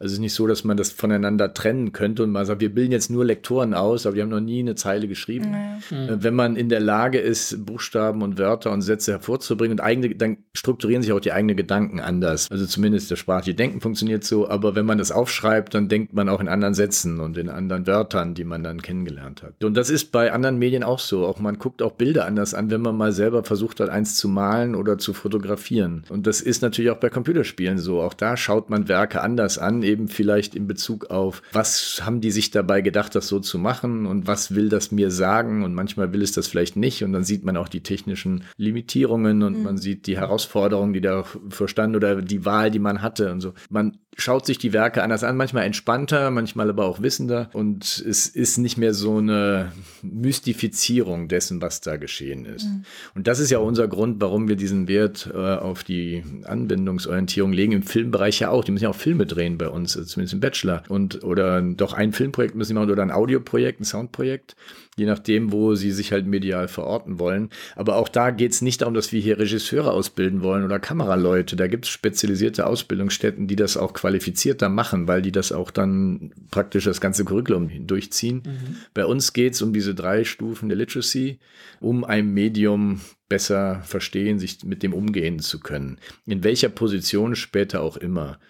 Also es ist nicht so, dass man das voneinander trennen könnte und man sagt, wir bilden jetzt nur Lektoren aus, aber wir haben noch nie eine Zeile geschrieben. Nee. Mhm. Wenn man in der Lage ist, Buchstaben und Wörter und Sätze hervorzubringen und eigene, dann strukturieren sich auch die eigenen Gedanken anders. Also zumindest das sprachliche Denken funktioniert so, aber wenn man das aufschreibt, dann denkt man auch in anderen Sätzen und in anderen Wörtern, die man dann kennengelernt hat. Und das ist bei anderen Medien auch so. Auch man guckt auch Bilder anders an, wenn man mal selber versucht hat, eins zu malen oder zu fotografieren. Und das ist natürlich auch bei Computerspielen so. Auch da schaut man Werke anders an, eben vielleicht in Bezug auf, was haben die sich dabei gedacht, das so zu machen und was will das mir sagen und manchmal will es das vielleicht nicht und dann sieht man auch die technischen Limitierungen und mhm. man sieht die Herausforderungen, die da verstanden oder die Wahl, die man hatte und so. Man schaut sich die Werke anders an, manchmal entspannter, manchmal aber auch wissender. Und es ist nicht mehr so eine Mystifizierung dessen, was da geschehen ist. Mhm. Und das ist ja unser Grund, warum wir diesen Wert äh, auf die Anwendungsorientierung legen. Im Filmbereich ja auch. Die müssen ja auch Filme drehen bei uns, also zumindest im Bachelor. Und oder doch ein Filmprojekt müssen sie machen oder ein Audioprojekt, ein Soundprojekt je nachdem, wo sie sich halt medial verorten wollen. Aber auch da geht es nicht darum, dass wir hier Regisseure ausbilden wollen oder Kameraleute. Da gibt es spezialisierte Ausbildungsstätten, die das auch qualifizierter machen, weil die das auch dann praktisch das ganze Curriculum durchziehen. Mhm. Bei uns geht es um diese drei Stufen der Literacy, um ein Medium besser verstehen, sich mit dem umgehen zu können. In welcher Position später auch immer.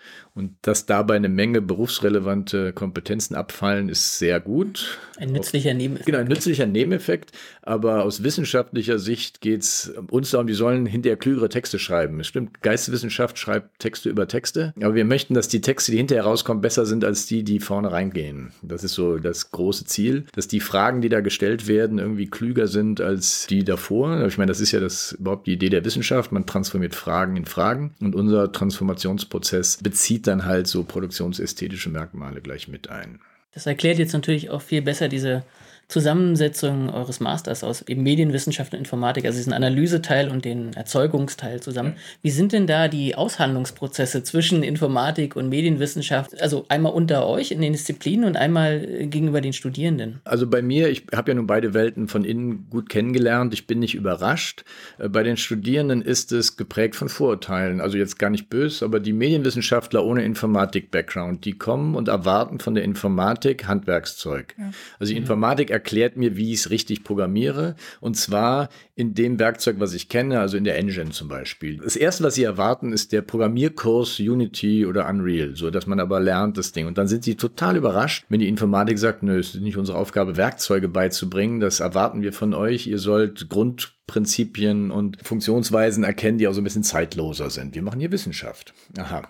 Und dass dabei eine Menge berufsrelevante Kompetenzen abfallen, ist sehr gut. Ein nützlicher Nebeneffekt. Genau, ein nützlicher Nebeneffekt. Aber aus wissenschaftlicher Sicht geht es uns darum, die sollen hinterher klügere Texte schreiben. Es stimmt, Geisteswissenschaft schreibt Texte über Texte. Aber wir möchten, dass die Texte, die hinterher rauskommen, besser sind als die, die vorne reingehen. Das ist so das große Ziel, dass die Fragen, die da gestellt werden, irgendwie klüger sind als die davor. Ich meine, das ist ja das überhaupt die Idee der Wissenschaft. Man transformiert Fragen in Fragen. Und unser Transformationsprozess bezieht bezieht dann halt so produktionsästhetische Merkmale gleich mit ein. Das erklärt jetzt natürlich auch viel besser diese Zusammensetzung eures Masters aus eben Medienwissenschaft und Informatik, also diesen Analyseteil und den Erzeugungsteil zusammen. Wie sind denn da die Aushandlungsprozesse zwischen Informatik und Medienwissenschaft, also einmal unter euch in den Disziplinen und einmal äh, gegenüber den Studierenden? Also bei mir, ich habe ja nun beide Welten von innen gut kennengelernt, ich bin nicht überrascht. Äh, bei den Studierenden ist es geprägt von Vorurteilen, also jetzt gar nicht böse, aber die Medienwissenschaftler ohne Informatik-Background, die kommen und erwarten von der Informatik Handwerkszeug. Ja. Also die mhm. Informatik erklärt mir, wie ich es richtig programmiere. Und zwar in dem Werkzeug, was ich kenne, also in der Engine zum Beispiel. Das erste, was sie erwarten, ist der Programmierkurs Unity oder Unreal, so dass man aber lernt das Ding. Und dann sind sie total überrascht, wenn die Informatik sagt, nö, es ist nicht unsere Aufgabe, Werkzeuge beizubringen. Das erwarten wir von euch. Ihr sollt Grundprinzipien und Funktionsweisen erkennen, die auch so ein bisschen zeitloser sind. Wir machen hier Wissenschaft. Aha.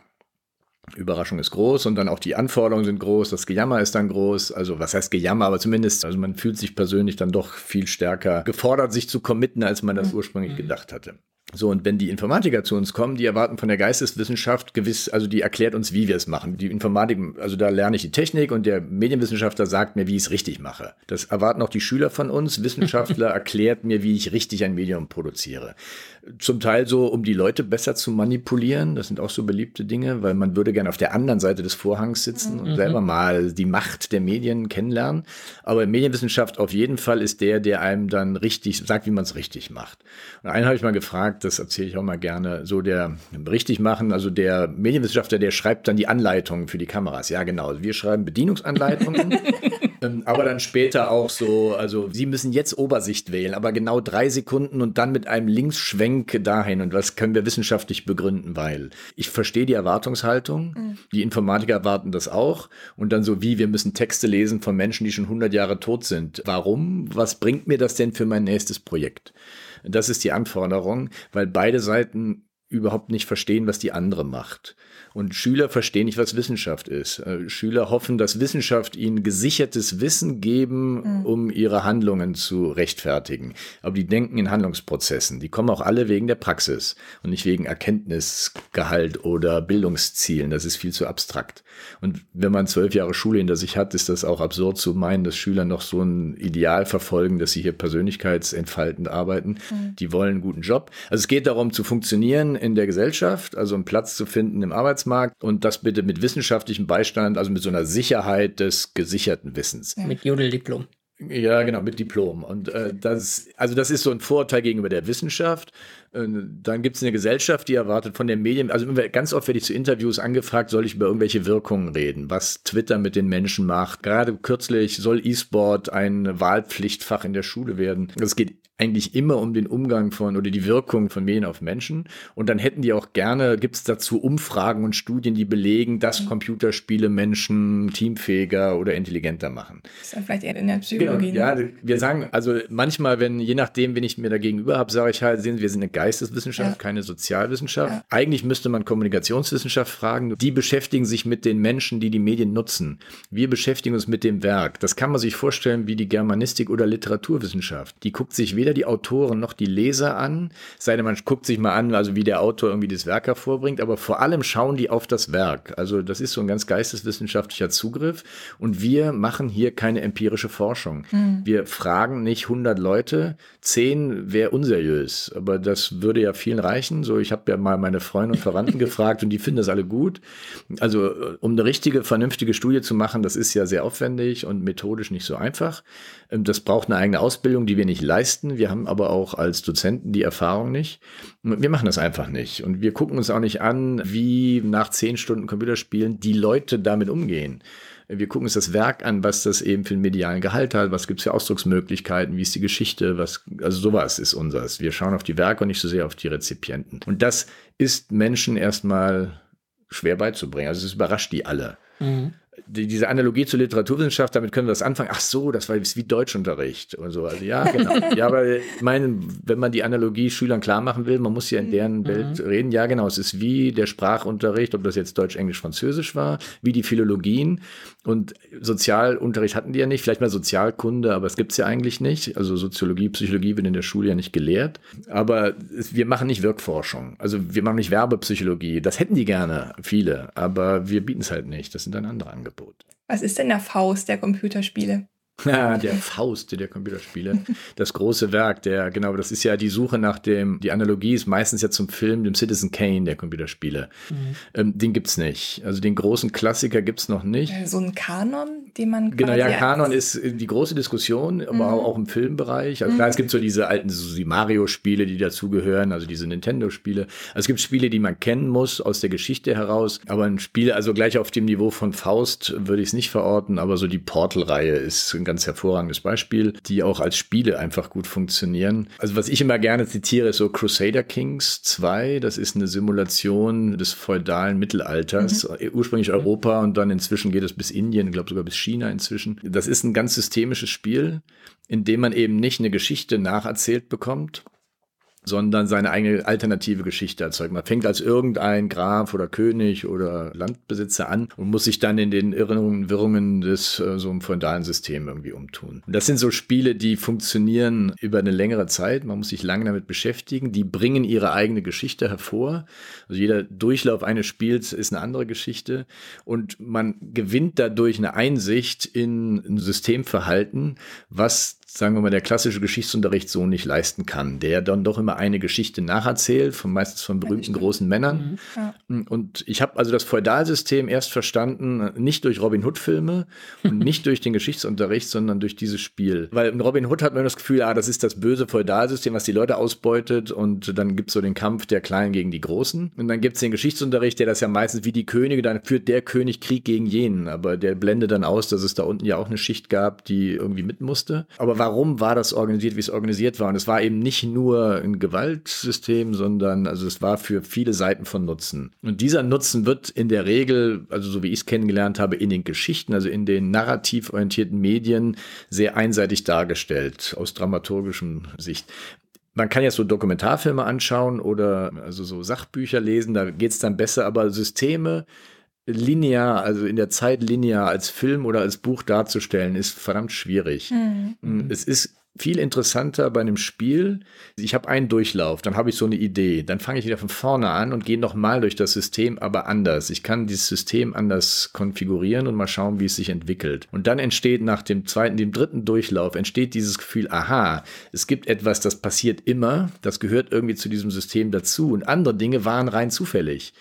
Überraschung ist groß und dann auch die Anforderungen sind groß, das Gejammer ist dann groß. Also was heißt Gejammer, aber zumindest, also man fühlt sich persönlich dann doch viel stärker gefordert, sich zu committen, als man das ursprünglich gedacht hatte. So, und wenn die Informatiker zu uns kommen, die erwarten von der Geisteswissenschaft gewiss, also die erklärt uns, wie wir es machen. Die Informatik, also da lerne ich die Technik und der Medienwissenschaftler sagt mir, wie ich es richtig mache. Das erwarten auch die Schüler von uns. Wissenschaftler erklärt mir, wie ich richtig ein Medium produziere. Zum Teil so, um die Leute besser zu manipulieren. Das sind auch so beliebte Dinge, weil man würde gerne auf der anderen Seite des Vorhangs sitzen und mhm. selber mal die Macht der Medien kennenlernen. Aber Medienwissenschaft auf jeden Fall ist der, der einem dann richtig sagt, wie man es richtig macht. Und einen habe ich mal gefragt, das erzähle ich auch mal gerne, so der richtig machen, also der Medienwissenschaftler, der schreibt dann die Anleitungen für die Kameras. Ja, genau. Wir schreiben Bedienungsanleitungen. Ähm, aber dann später auch so, also Sie müssen jetzt Obersicht wählen, aber genau drei Sekunden und dann mit einem Linksschwenk dahin. Und was können wir wissenschaftlich begründen? Weil ich verstehe die Erwartungshaltung, mhm. die Informatiker erwarten das auch. Und dann so wie, wir müssen Texte lesen von Menschen, die schon 100 Jahre tot sind. Warum? Was bringt mir das denn für mein nächstes Projekt? Das ist die Anforderung, weil beide Seiten überhaupt nicht verstehen, was die andere macht. Und Schüler verstehen nicht, was Wissenschaft ist. Äh, Schüler hoffen, dass Wissenschaft ihnen gesichertes Wissen geben, mhm. um ihre Handlungen zu rechtfertigen. Aber die denken in Handlungsprozessen. Die kommen auch alle wegen der Praxis und nicht wegen Erkenntnisgehalt oder Bildungszielen. Das ist viel zu abstrakt. Und wenn man zwölf Jahre Schule hinter sich hat, ist das auch absurd zu meinen, dass Schüler noch so ein Ideal verfolgen, dass sie hier persönlichkeitsentfaltend arbeiten. Mhm. Die wollen einen guten Job. Also es geht darum zu funktionieren in der Gesellschaft, also einen Platz zu finden im Arbeitsmarkt und das bitte mit wissenschaftlichem Beistand, also mit so einer Sicherheit des gesicherten Wissens. Ja. Mit Jodeldiplom. Ja, genau, mit Diplom. Und äh, das, also das ist so ein Vorteil gegenüber der Wissenschaft. Und dann gibt es eine Gesellschaft, die erwartet von den Medien, also ganz oft werde ich zu Interviews angefragt, soll ich über irgendwelche Wirkungen reden, was Twitter mit den Menschen macht. Gerade kürzlich soll E-Sport ein Wahlpflichtfach in der Schule werden. Es geht eigentlich immer um den Umgang von oder die Wirkung von Medien auf Menschen. Und dann hätten die auch gerne, gibt es dazu Umfragen und Studien, die belegen, dass mhm. Computerspiele Menschen teamfähiger oder intelligenter machen. Das ist dann vielleicht eher in der Psychologie. Genau, ja, wir sagen, also manchmal, wenn, je nachdem, wenn ich mir da gegenüber habe, sage ich halt, sehen Sie, wir sind eine Geisteswissenschaft, ja. keine Sozialwissenschaft. Ja. Eigentlich müsste man Kommunikationswissenschaft fragen. Die beschäftigen sich mit den Menschen, die die Medien nutzen. Wir beschäftigen uns mit dem Werk. Das kann man sich vorstellen wie die Germanistik oder Literaturwissenschaft. Die guckt sich weder weder die Autoren noch die Leser an, sei denn man guckt sich mal an, also wie der Autor irgendwie das Werk hervorbringt, aber vor allem schauen die auf das Werk. Also das ist so ein ganz geisteswissenschaftlicher Zugriff und wir machen hier keine empirische Forschung. Mhm. Wir fragen nicht 100 Leute, 10 wäre unseriös, aber das würde ja vielen reichen. So, ich habe ja mal meine Freunde und Verwandten gefragt und die finden das alle gut. Also um eine richtige, vernünftige Studie zu machen, das ist ja sehr aufwendig und methodisch nicht so einfach. Ähm, das braucht eine eigene Ausbildung, die wir nicht leisten. Wir haben aber auch als Dozenten die Erfahrung nicht. Wir machen das einfach nicht. Und wir gucken uns auch nicht an, wie nach zehn Stunden Computerspielen die Leute damit umgehen. Wir gucken uns das Werk an, was das eben für einen medialen Gehalt hat, was gibt es für Ausdrucksmöglichkeiten, wie ist die Geschichte, was, also sowas ist unseres. Wir schauen auf die Werke und nicht so sehr auf die Rezipienten. Und das ist Menschen erstmal schwer beizubringen. Also es überrascht die alle. Mhm die, diese Analogie zur Literaturwissenschaft, damit können wir das anfangen. Ach so, das war wie Deutschunterricht und so. Also ja, genau. ja, aber ich meine, wenn man die Analogie Schülern klar machen will, man muss ja in mhm. deren mhm. Welt reden. Ja, genau. Es ist wie der Sprachunterricht, ob das jetzt Deutsch, Englisch, Französisch war, wie die Philologien. Und Sozialunterricht hatten die ja nicht, vielleicht mal Sozialkunde, aber es gibt es ja eigentlich nicht. Also Soziologie, Psychologie wird in der Schule ja nicht gelehrt. Aber wir machen nicht Wirkforschung. Also wir machen nicht Werbepsychologie. Das hätten die gerne, viele. Aber wir bieten es halt nicht. Das sind dann andere Angebote. Angebot. Was ist denn der Faust der Computerspiele? Ja, der Faust der Computerspiele. Das große Werk, der, genau, das ist ja die Suche nach dem, die Analogie ist meistens ja zum Film, dem Citizen Kane der Computerspiele. Mhm. Ähm, den gibt's nicht. Also den großen Klassiker gibt's noch nicht. So ein Kanon, den man Genau, ja, Kanon ist die große Diskussion, aber mhm. auch, im Filmbereich. Also klar, mhm. es gibt so diese alten so die Mario-Spiele, die dazugehören, also diese Nintendo-Spiele. Also es gibt Spiele, die man kennen muss aus der Geschichte heraus, aber ein Spiel, also gleich auf dem Niveau von Faust würde ich es nicht verorten, aber so die Portal-Reihe ist ein ganz hervorragendes Beispiel, die auch als Spiele einfach gut funktionieren. Also was ich immer gerne zitiere, ist so Crusader Kings 2. Das ist eine Simulation des feudalen Mittelalters, mhm. ursprünglich Europa und dann inzwischen geht es bis Indien, ich glaube sogar bis China inzwischen. Das ist ein ganz systemisches Spiel, in dem man eben nicht eine Geschichte nacherzählt bekommt, sondern seine eigene alternative Geschichte erzeugt. Man fängt als irgendein Graf oder König oder Landbesitzer an und muss sich dann in den Irrungen, Wirrungen des äh, so einem feudalen System irgendwie umtun. Und das sind so Spiele, die funktionieren über eine längere Zeit. Man muss sich lange damit beschäftigen. Die bringen ihre eigene Geschichte hervor. Also jeder Durchlauf eines Spiels ist eine andere Geschichte und man gewinnt dadurch eine Einsicht in ein Systemverhalten, was sagen wir mal, der klassische Geschichtsunterricht so nicht leisten kann, der dann doch immer eine Geschichte nacherzählt, von, meistens von berühmten großen Männern. Mhm. Ja. Und ich habe also das Feudalsystem erst verstanden, nicht durch Robin Hood-Filme und nicht durch den Geschichtsunterricht, sondern durch dieses Spiel. Weil in Robin Hood hat man das Gefühl, ah, das ist das böse Feudalsystem, was die Leute ausbeutet und dann gibt es so den Kampf der Kleinen gegen die Großen. Und dann gibt es den Geschichtsunterricht, der das ja meistens wie die Könige, dann führt der König Krieg gegen jenen, aber der blendet dann aus, dass es da unten ja auch eine Schicht gab, die irgendwie mit musste. Aber warum war das organisiert, wie es organisiert war? Und es war eben nicht nur ein Gewaltsystem, sondern also es war für viele Seiten von Nutzen. Und dieser Nutzen wird in der Regel, also so wie ich es kennengelernt habe, in den Geschichten, also in den narrativ orientierten Medien sehr einseitig dargestellt, aus dramaturgischem Sicht. Man kann ja so Dokumentarfilme anschauen oder also so Sachbücher lesen, da geht es dann besser, aber Systeme linear, also in der Zeit linear als Film oder als Buch darzustellen, ist verdammt schwierig. Mhm. Es ist viel interessanter bei einem Spiel. Ich habe einen Durchlauf, dann habe ich so eine Idee, dann fange ich wieder von vorne an und gehe nochmal durch das System, aber anders. Ich kann dieses System anders konfigurieren und mal schauen, wie es sich entwickelt. Und dann entsteht nach dem zweiten, dem dritten Durchlauf, entsteht dieses Gefühl, aha, es gibt etwas, das passiert immer, das gehört irgendwie zu diesem System dazu und andere Dinge waren rein zufällig.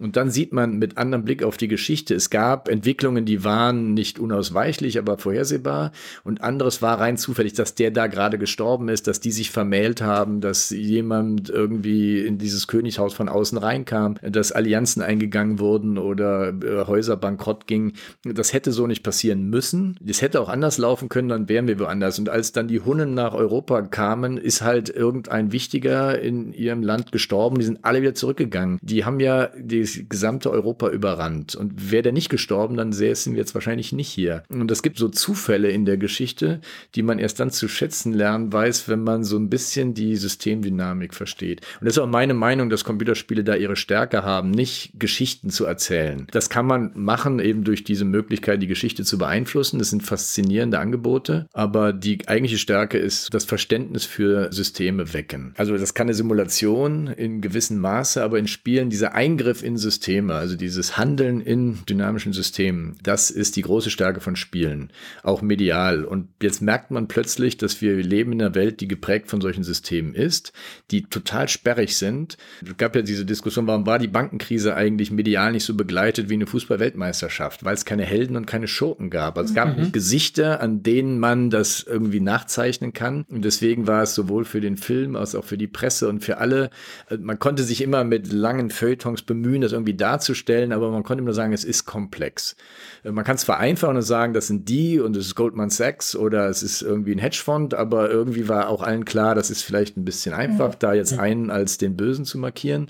Und dann sieht man mit anderem Blick auf die Geschichte, es gab Entwicklungen, die waren nicht unausweichlich, aber vorhersehbar. Und anderes war rein zufällig, dass der da gerade gestorben ist, dass die sich vermählt haben, dass jemand irgendwie in dieses Königshaus von außen reinkam, dass Allianzen eingegangen wurden oder äh, Häuser bankrott gingen. Das hätte so nicht passieren müssen. Das hätte auch anders laufen können, dann wären wir woanders. Und als dann die Hunnen nach Europa kamen, ist halt irgendein Wichtiger in ihrem Land gestorben. Die sind alle wieder zurückgegangen. Die haben ja die das gesamte Europa überrannt. Und wäre der nicht gestorben, dann säßen wir jetzt wahrscheinlich nicht hier. Und es gibt so Zufälle in der Geschichte, die man erst dann zu schätzen lernen weiß, wenn man so ein bisschen die Systemdynamik versteht. Und das ist auch meine Meinung, dass Computerspiele da ihre Stärke haben, nicht Geschichten zu erzählen. Das kann man machen eben durch diese Möglichkeit, die Geschichte zu beeinflussen. Das sind faszinierende Angebote. Aber die eigentliche Stärke ist das Verständnis für Systeme wecken. Also das kann eine Simulation in gewissem Maße, aber in Spielen dieser Eingriff in Systeme, also dieses Handeln in dynamischen Systemen, das ist die große Stärke von Spielen, auch medial. Und jetzt merkt man plötzlich, dass wir leben in einer Welt, die geprägt von solchen Systemen ist, die total sperrig sind. Es gab ja diese Diskussion, warum war die Bankenkrise eigentlich medial nicht so begleitet wie eine Fußball-Weltmeisterschaft, weil es keine Helden und keine Schurken gab. Also es gab mhm. Gesichter, an denen man das irgendwie nachzeichnen kann. Und deswegen war es sowohl für den Film als auch für die Presse und für alle, äh, man konnte sich immer mit langen Feuilletons bemühen, das irgendwie darzustellen, aber man konnte nur sagen, es ist komplex. Äh, man kann es vereinfachen und sagen, das sind die und es ist Goldman Sachs oder es ist irgendwie ein Hedgefonds, aber irgendwie war auch allen klar, das ist vielleicht ein bisschen einfach, da jetzt einen als den Bösen zu markieren.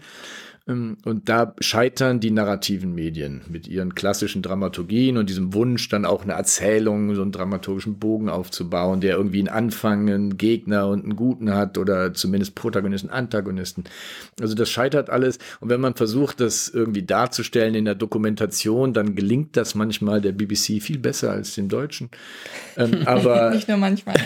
Ähm, und da scheitern die narrativen Medien mit ihren klassischen Dramaturgien und diesem Wunsch, dann auch eine Erzählung, so einen dramaturgischen Bogen aufzubauen, der irgendwie einen Anfang, einen Gegner und einen Guten hat oder zumindest Protagonisten, Antagonisten. Also das scheitert alles. Und wenn man versucht, das irgendwie darzustellen in der Dokumentation, dann gelingt das manchmal der BBC viel besser als dem Deutschen. Ähm, aber nicht nur manchmal.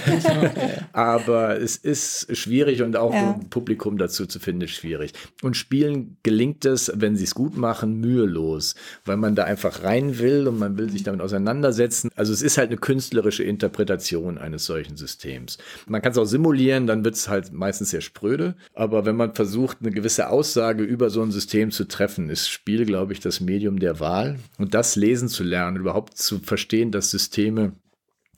aber es ist schwierig und auch ja. ein Publikum dazu zu finden, ist schwierig. Und Spielen gelingt es, wenn sie es gut machen, mühelos, weil man da einfach rein will und man will sich damit auseinandersetzen. Also es ist halt eine künstlerische Interpretation eines solchen Systems. Man kann es auch simulieren, dann wird es halt meistens sehr spröde. Aber wenn man versucht, eine gewisse Aussage über so ein System zu treffen, ist Spiel, glaube ich, das Medium der Wahl. Und das lesen zu lernen, überhaupt zu verstehen, dass Systeme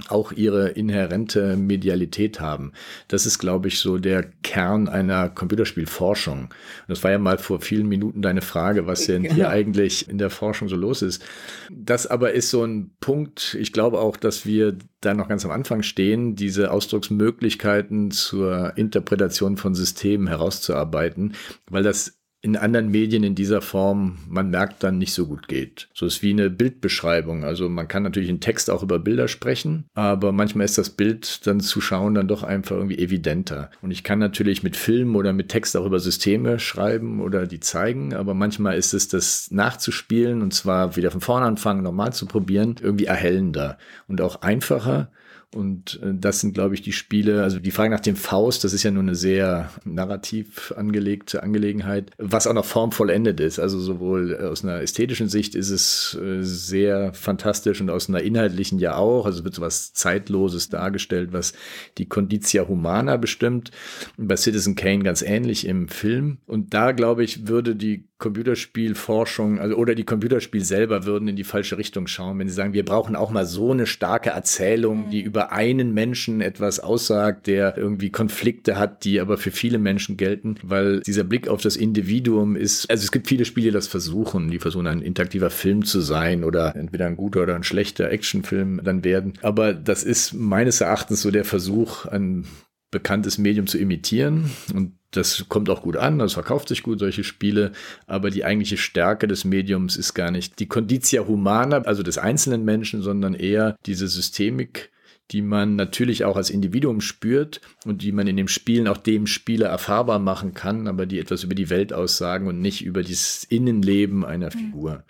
auch ihre inhärente Medialität haben. Das ist, glaube ich, so der Kern einer Computerspielforschung. Und das war ja mal vor vielen Minuten deine Frage, was denn hier ja. eigentlich in der Forschung so los ist. Das aber ist so ein Punkt, ich glaube auch, dass wir da noch ganz am Anfang stehen, diese Ausdrucksmöglichkeiten zur Interpretation von Systemen herauszuarbeiten, weil das in anderen Medien in dieser Form, man merkt dann nicht so gut geht. So ist wie eine Bildbeschreibung. Also man kann natürlich in Text auch über Bilder sprechen, aber manchmal ist das Bild dann zu schauen dann doch einfach irgendwie evidenter. Und ich kann natürlich mit Film oder mit Text auch über Systeme schreiben oder die zeigen, aber manchmal ist es das nachzuspielen und zwar wieder von vorne anfangen, normal zu probieren, irgendwie erhellender und auch einfacher und äh, das sind, glaube ich, die Spiele, also die Frage nach dem Faust, das ist ja nur eine sehr narrativ angelegte Angelegenheit, was auch noch formvollendet ist. Also sowohl aus einer ästhetischen Sicht ist es äh, sehr fantastisch und aus einer inhaltlichen ja auch. Also es wird so was Zeitloses dargestellt, was die Conditia Humana bestimmt. Bei Citizen Kane ganz ähnlich im Film. Und da, glaube ich, würde die Computerspielforschung, also oder die Computerspiel selber würden in die falsche Richtung schauen, wenn sie sagen, wir brauchen auch mal so eine starke Erzählung, die über einen Menschen etwas aussagt, der irgendwie Konflikte hat, die aber für viele Menschen gelten, weil dieser Blick auf das Individuum ist, also es gibt viele Spiele, die das versuchen, die versuchen ein interaktiver Film zu sein oder entweder ein guter oder ein schlechter Actionfilm dann werden, aber das ist meines Erachtens so der Versuch, ein bekanntes Medium zu imitieren und das kommt auch gut an, das verkauft sich gut, solche Spiele, aber die eigentliche Stärke des Mediums ist gar nicht die Conditia Humana, also des einzelnen Menschen, sondern eher diese Systemik, die man natürlich auch als Individuum spürt und die man in den Spielen auch dem Spieler erfahrbar machen kann, aber die etwas über die Welt aussagen und nicht über das Innenleben einer mhm. Figur.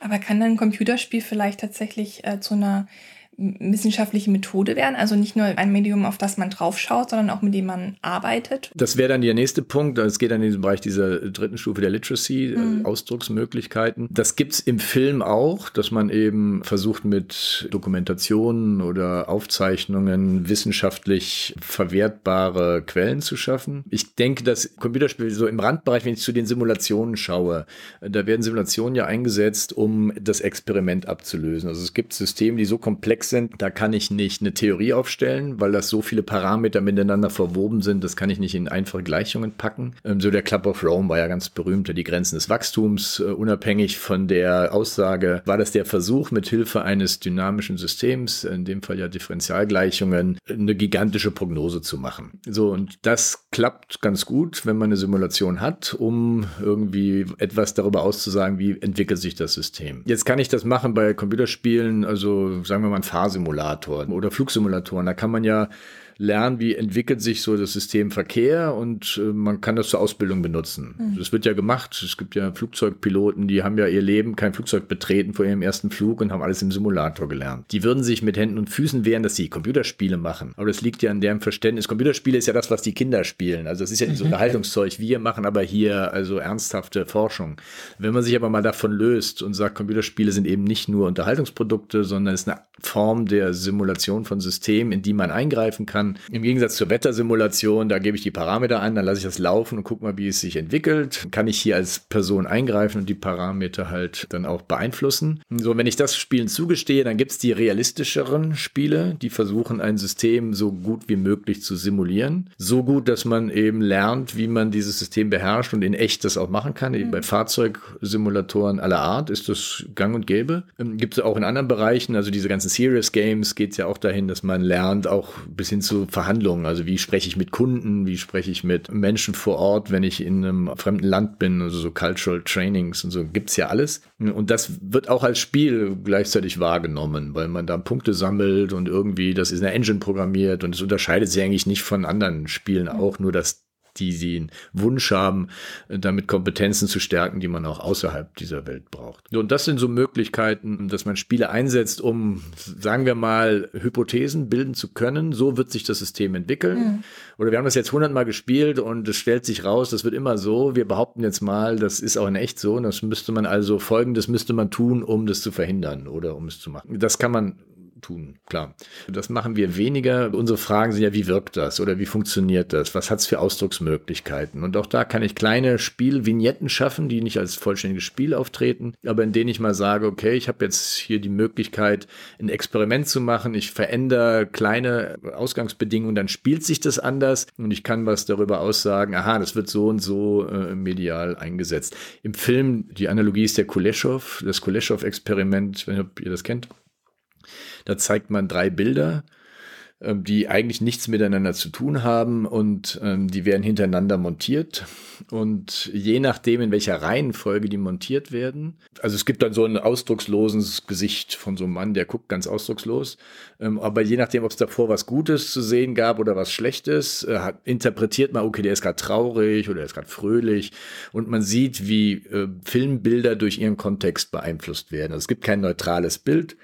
Aber kann dann ein Computerspiel vielleicht tatsächlich äh, zu einer wissenschaftliche Methode werden? Also nicht nur ein Medium, auf das man draufschaut, sondern auch mit dem man arbeitet? Das wäre dann der nächste Punkt. Es geht dann in den Bereich dieser dritten Stufe der Literacy, äh, mhm. Ausdrucksmöglichkeiten. Das gibt es im Film auch, dass man eben versucht mit Dokumentationen oder Aufzeichnungen wissenschaftlich verwertbare Quellen zu schaffen. Ich denke, dass Computerspiele so im Randbereich, wenn ich zu den Simulationen schaue, da werden Simulationen ja eingesetzt, um das Experiment abzulösen. Also es gibt Systeme, die so komplex sind, da kann ich nicht eine Theorie aufstellen, weil das so viele Parameter miteinander verwoben sind, das kann ich nicht in einfache Gleichungen packen. Ähm, so der Club of Rome war ja ganz berühmt, die Grenzen des Wachstums, äh, unabhängig von der Aussage, war das der Versuch, mit Hilfe eines dynamischen Systems, in dem Fall ja Differentialgleichungen, eine gigantische Prognose zu machen. So, und das klappt ganz gut, wenn man eine Simulation hat, um irgendwie etwas darüber auszusagen, wie entwickelt sich das System. Jetzt kann ich das machen bei Computerspielen, also sagen wir mal ein Fahrsimulator oder Flugsimulatoren. Da kann man ja lernen, wie entwickelt sich so das System Verkehr und äh, man kann das zur Ausbildung benutzen. Mhm. Das wird ja gemacht. Es gibt ja Flugzeugpiloten, die haben ja ihr Leben kein Flugzeug betreten vor ihrem ersten Flug und haben alles im Simulator gelernt. Die würden sich mit Händen und Füßen wehren, dass sie Computerspiele machen. Aber das liegt ja an deren Verständnis. Computerspiele ist ja das, was die Kinder spielen. Also das ist ja nicht so. Unterhaltungszeug. Wir machen aber hier also ernsthafte Forschung. Wenn man sich aber mal davon löst und sagt, Computerspiele sind eben nicht nur Unterhaltungsprodukte, sondern es ist eine Form der Simulation von Systemen, in die man eingreifen kann, kann. Im Gegensatz zur Wettersimulation, da gebe ich die Parameter ein, dann lasse ich das laufen und gucke mal, wie es sich entwickelt. Kann ich hier als Person eingreifen und die Parameter halt dann auch beeinflussen. So, wenn ich das Spielen zugestehe, dann gibt es die realistischeren Spiele, die versuchen, ein System so gut wie möglich zu simulieren. So gut, dass man eben lernt, wie man dieses System beherrscht und in echt das auch machen kann. Mhm. Bei Fahrzeugsimulatoren aller Art ist das gang und gäbe. Ähm, gibt es auch in anderen Bereichen, also diese ganzen Serious Games geht es ja auch dahin, dass man lernt, auch bis hin zu Verhandlungen. Also wie spreche ich mit Kunden, wie spreche ich mit Menschen vor Ort, wenn ich in einem fremden Land bin, also so Cultural Trainings und so gibt's ja alles. Und das wird auch als Spiel gleichzeitig wahrgenommen, weil man da Punkte sammelt und irgendwie, das ist eine Engine programmiert und es unterscheidet sich eigentlich nicht von anderen Spielen auch, nur dass die sie einen Wunsch haben, äh, damit Kompetenzen zu stärken, die man auch außerhalb dieser Welt braucht. Und das sind so Möglichkeiten, dass man Spiele einsetzt, um, sagen wir mal, Hypothesen bilden zu können. So wird sich das System entwickeln. Mhm. Oder wir haben das jetzt hundertmal gespielt und es stellt sich raus, das wird immer so. Wir behaupten jetzt mal, das ist auch in echt so. Und das müsste man also, folgendes müsste man tun, um das zu verhindern oder um es zu machen. Das kann man tun, klar. Das machen wir weniger. Unsere Fragen sind ja, wie wirkt das oder wie funktioniert das? Was hat es für Ausdrucksmöglichkeiten? Und auch da kann ich kleine Spielvignetten schaffen, die nicht als vollständiges Spiel auftreten, aber in denen ich mal sage, okay, ich habe jetzt hier die Möglichkeit, ein Experiment zu machen. Ich verändere kleine Ausgangsbedingungen, dann spielt sich das anders und ich kann was darüber aussagen, aha, das wird so und so äh, medial eingesetzt. Im Film, die Analogie ist der Kuleshov, das Kuleshov-Experiment, wenn ihr das kennt. Da zeigt man drei Bilder ähm, die eigentlich nichts miteinander zu tun haben und ähm, die werden hintereinander montiert. Und je nachdem, in welcher Reihenfolge die montiert werden, also es gibt dann so ein ausdrucksloses Gesicht von so einem Mann, der guckt ganz ausdruckslos. Ähm, aber je nachdem, ob es davor was Gutes zu sehen gab oder was Schlechtes, äh, interpretiert man, okay, der ist gerade traurig oder der ist gerade fröhlich. Und man sieht, wie äh, Filmbilder durch ihren Kontext beeinflusst werden. Also es gibt kein neutrales Bild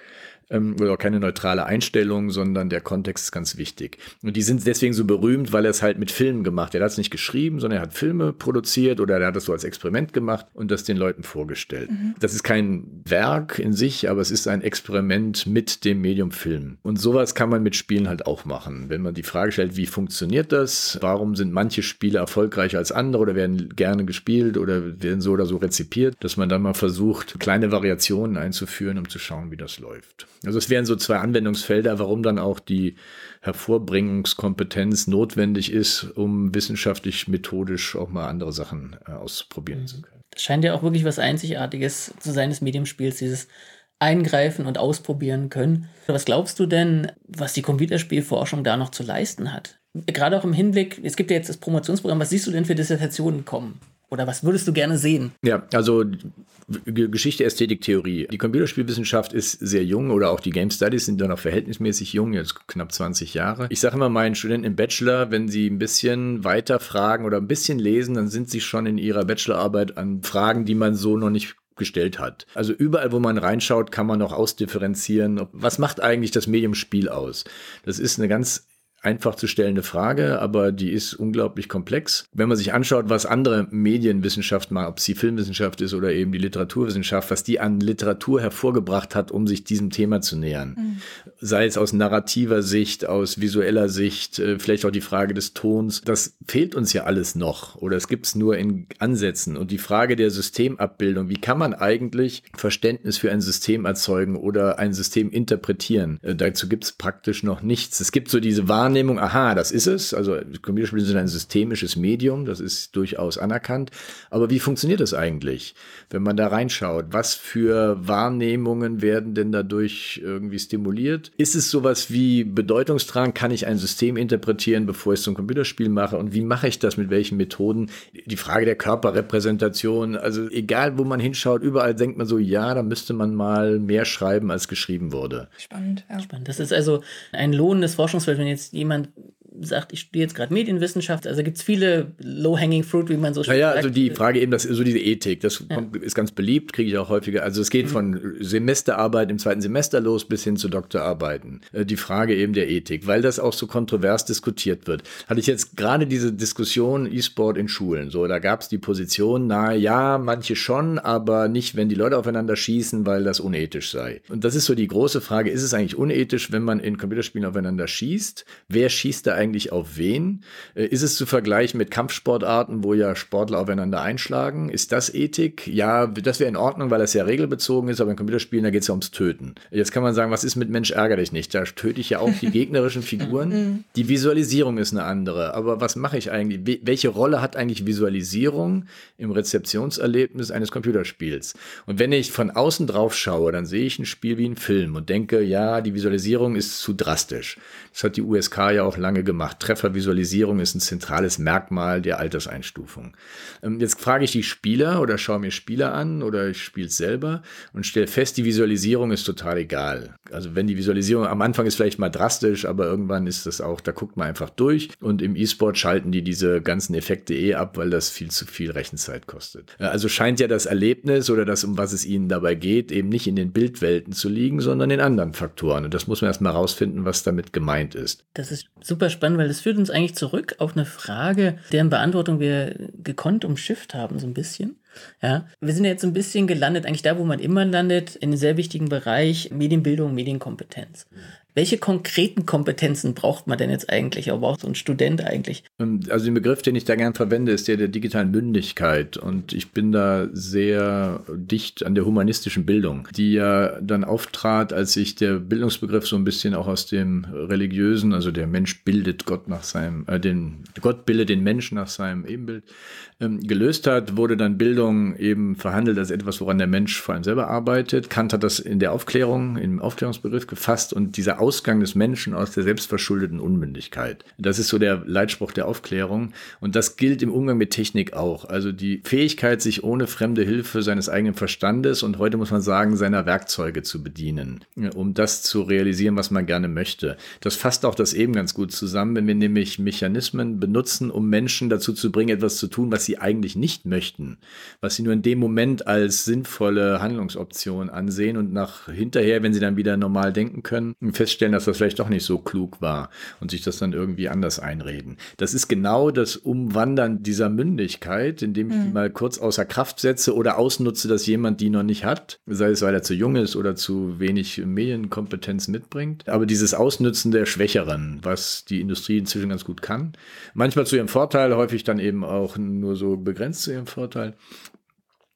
ähm, oder auch keine neutrale Einstellung, sondern der Kontext ist ganz wichtig. Und die sind deswegen so berühmt, weil er es halt mit Filmen gemacht hat. Er hat es nicht geschrieben, sondern er hat Filme produziert oder er hat es so als Experiment gemacht und das den Leuten vorgestellt. Mhm. Das ist kein Werk in sich, aber es ist ein Experiment mit dem Medium Film. Und sowas kann man mit Spielen halt auch machen. Wenn man die Frage stellt, wie funktioniert das? Warum sind manche Spiele erfolgreicher als andere oder werden gerne gespielt oder werden so oder so rezipiert, dass man dann mal versucht, kleine Variationen einzuführen, um zu schauen, wie das läuft. Also es wären so zwei Anwendungsfelder, warum dann auch die Hervorbringungskompetenz notwendig ist, um wissenschaftlich, methodisch auch mal andere Sachen äh, ausprobieren zu können. Das scheint ja auch wirklich was Einzigartiges zu sein des Mediumspiels, dieses Eingreifen und ausprobieren können. Was glaubst du denn, was die Computerspielforschung da noch zu leisten hat? Gerade auch im Hinblick, es gibt ja jetzt das Promotionsprogramm, was siehst du denn für Dissertationen kommen? Oder was würdest du gerne sehen? Ja, also Geschichte, Ästhetik, Theorie. Die Computerspielwissenschaft ist sehr jung oder auch die Game Studies sind dann noch verhältnismäßig jung, jetzt knapp 20 Jahre. Ich sage immer meinen Studenten im Bachelor, wenn sie ein bisschen weiter fragen oder ein bisschen lesen, dann sind sie schon in ihrer Bachelorarbeit an Fragen, die man so noch nicht gestellt hat. Also überall, wo man reinschaut, kann man noch ausdifferenzieren. Was macht eigentlich das Medium Spiel aus? Das ist eine ganz einfach zu stellende Frage, aber die ist unglaublich komplex. Wenn man sich anschaut, was andere Medienwissenschaft mal, ob sie Filmwissenschaft ist oder eben die Literaturwissenschaft, was die an Literatur hervorgebracht hat, um sich diesem Thema zu nähern. Mhm. Sei es aus narrativer Sicht, aus visueller Sicht, äh, vielleicht auch die Frage des Tons. Das fehlt uns ja alles noch oder es gibt es nur in Ansätzen. Und die Frage der Systemabbildung, wie kann man eigentlich Verständnis für ein System erzeugen oder ein System interpretieren? Äh, dazu gibt es praktisch noch nichts. Es gibt so diese Wahrnehmung, Wahrnehmung, aha, das ist es. Also Computerspiele sind ein systemisches Medium, das ist durchaus anerkannt. Aber wie funktioniert das eigentlich, wenn man da reinschaut? Was für Wahrnehmungen werden denn dadurch irgendwie stimuliert? Ist es sowas wie Bedeutungstrang? Kann ich ein System interpretieren, bevor ich es zum Computerspiel mache? Und wie mache ich das? Mit welchen Methoden? Die Frage der Körperrepräsentation, also egal, wo man hinschaut, überall denkt man so, ja, da müsste man mal mehr schreiben, als geschrieben wurde. Spannend, ja. Spannend. Das ist also ein lohnendes Forschungsfeld, wenn jetzt jemand sagt, ich studiere jetzt gerade Medienwissenschaft, also gibt es viele low-hanging fruit, wie man so schön naja, sagt. also die Frage eben, das ist so diese Ethik, das ja. kommt, ist ganz beliebt, kriege ich auch häufiger. Also es geht mhm. von Semesterarbeit im zweiten Semester los bis hin zu Doktorarbeiten. Äh, die Frage eben der Ethik, weil das auch so kontrovers diskutiert wird. Hatte ich jetzt gerade diese Diskussion E-Sport in Schulen. So, da gab es die Position, na ja, manche schon, aber nicht, wenn die Leute aufeinander schießen, weil das unethisch sei. Und das ist so die große Frage, ist es eigentlich unethisch, wenn man in Computerspielen aufeinander schießt? Wer schießt da eigentlich auf wen? Äh, ist es zu vergleichen mit Kampfsportarten, wo ja Sportler aufeinander einschlagen? Ist das Ethik? Ja, das wäre in Ordnung, weil das ja regelbezogen ist, aber in Computerspielen, da geht es ja ums Töten. Jetzt kann man sagen, was ist mit Mensch ärger dich nicht? Da töte ich ja auch die gegnerischen Figuren. Mhm. Die Visualisierung ist eine andere. Aber was mache ich eigentlich? Welche Rolle hat eigentlich Visualisierung im Rezeptionserlebnis eines Computerspiels? Und wenn ich von außen drauf schaue, dann sehe ich ein Spiel wie ein Film und denke, ja, die Visualisierung ist zu drastisch. Das hat die USK ja auch lange gemacht. Treffervisualisierung ist ein zentrales Merkmal der Alterseinstufung. Ähm, jetzt frage ich die Spieler oder schaue mir Spieler an oder ich spiele es selber und stelle fest, die Visualisierung ist total egal. Also wenn die Visualisierung am Anfang ist vielleicht mal drastisch, aber irgendwann ist das auch, da guckt man einfach durch und im E-Sport schalten die diese ganzen Effekte eh ab, weil das viel zu viel Rechenzeit kostet. Äh, also scheint ja das Erlebnis oder das, um was es ihnen dabei geht, eben nicht in den Bildwelten zu liegen, sondern in anderen Faktoren. Und das muss man erstmal rausfinden, was damit gemeint ist. Das ist super spannend, weil das führt uns eigentlich zurück auf eine Frage, deren Beantwortung wir gekonnt umschifft haben, so ein bisschen. Ja, wir sind jetzt ein bisschen gelandet, eigentlich da, wo man immer landet, in einem sehr wichtigen Bereich Medienbildung, Medienkompetenz. Welche konkreten Kompetenzen braucht man denn jetzt eigentlich, aber braucht so ein Student eigentlich? Ähm, also den Begriff, den ich da gern verwende, ist der der digitalen Mündigkeit. Und ich bin da sehr dicht an der humanistischen Bildung, die ja dann auftrat, als sich der Bildungsbegriff so ein bisschen auch aus dem religiösen, also der Mensch bildet Gott nach seinem, äh, den Gott bildet den Menschen nach seinem Ebenbild, ähm, gelöst hat, wurde dann Bildung eben verhandelt als etwas, woran der Mensch vor allem selber arbeitet. Kant hat das in der Aufklärung, im Aufklärungsbegriff gefasst und dieser Ausgang des Menschen aus der selbstverschuldeten Unmündigkeit. Das ist so der Leitspruch der Aufklärung. Und das gilt im Umgang mit Technik auch. Also die Fähigkeit, sich ohne fremde Hilfe seines eigenen Verstandes und heute muss man sagen, seiner Werkzeuge zu bedienen, um das zu realisieren, was man gerne möchte. Das fasst auch das eben ganz gut zusammen, wenn wir nämlich Mechanismen benutzen, um Menschen dazu zu bringen, etwas zu tun, was sie eigentlich nicht möchten, was sie nur in dem Moment als sinnvolle Handlungsoption ansehen und nach hinterher, wenn sie dann wieder normal denken können, feststellen, dass das vielleicht doch nicht so klug war und sich das dann irgendwie anders einreden. Das ist genau das Umwandern dieser Mündigkeit, indem ich mhm. die mal kurz außer Kraft setze oder ausnutze, dass jemand die noch nicht hat, sei es weil er zu jung ist oder zu wenig Medienkompetenz mitbringt. Aber dieses Ausnützen der Schwächeren, was die Industrie inzwischen ganz gut kann, manchmal zu ihrem Vorteil, häufig dann eben auch nur so begrenzt zu ihrem Vorteil,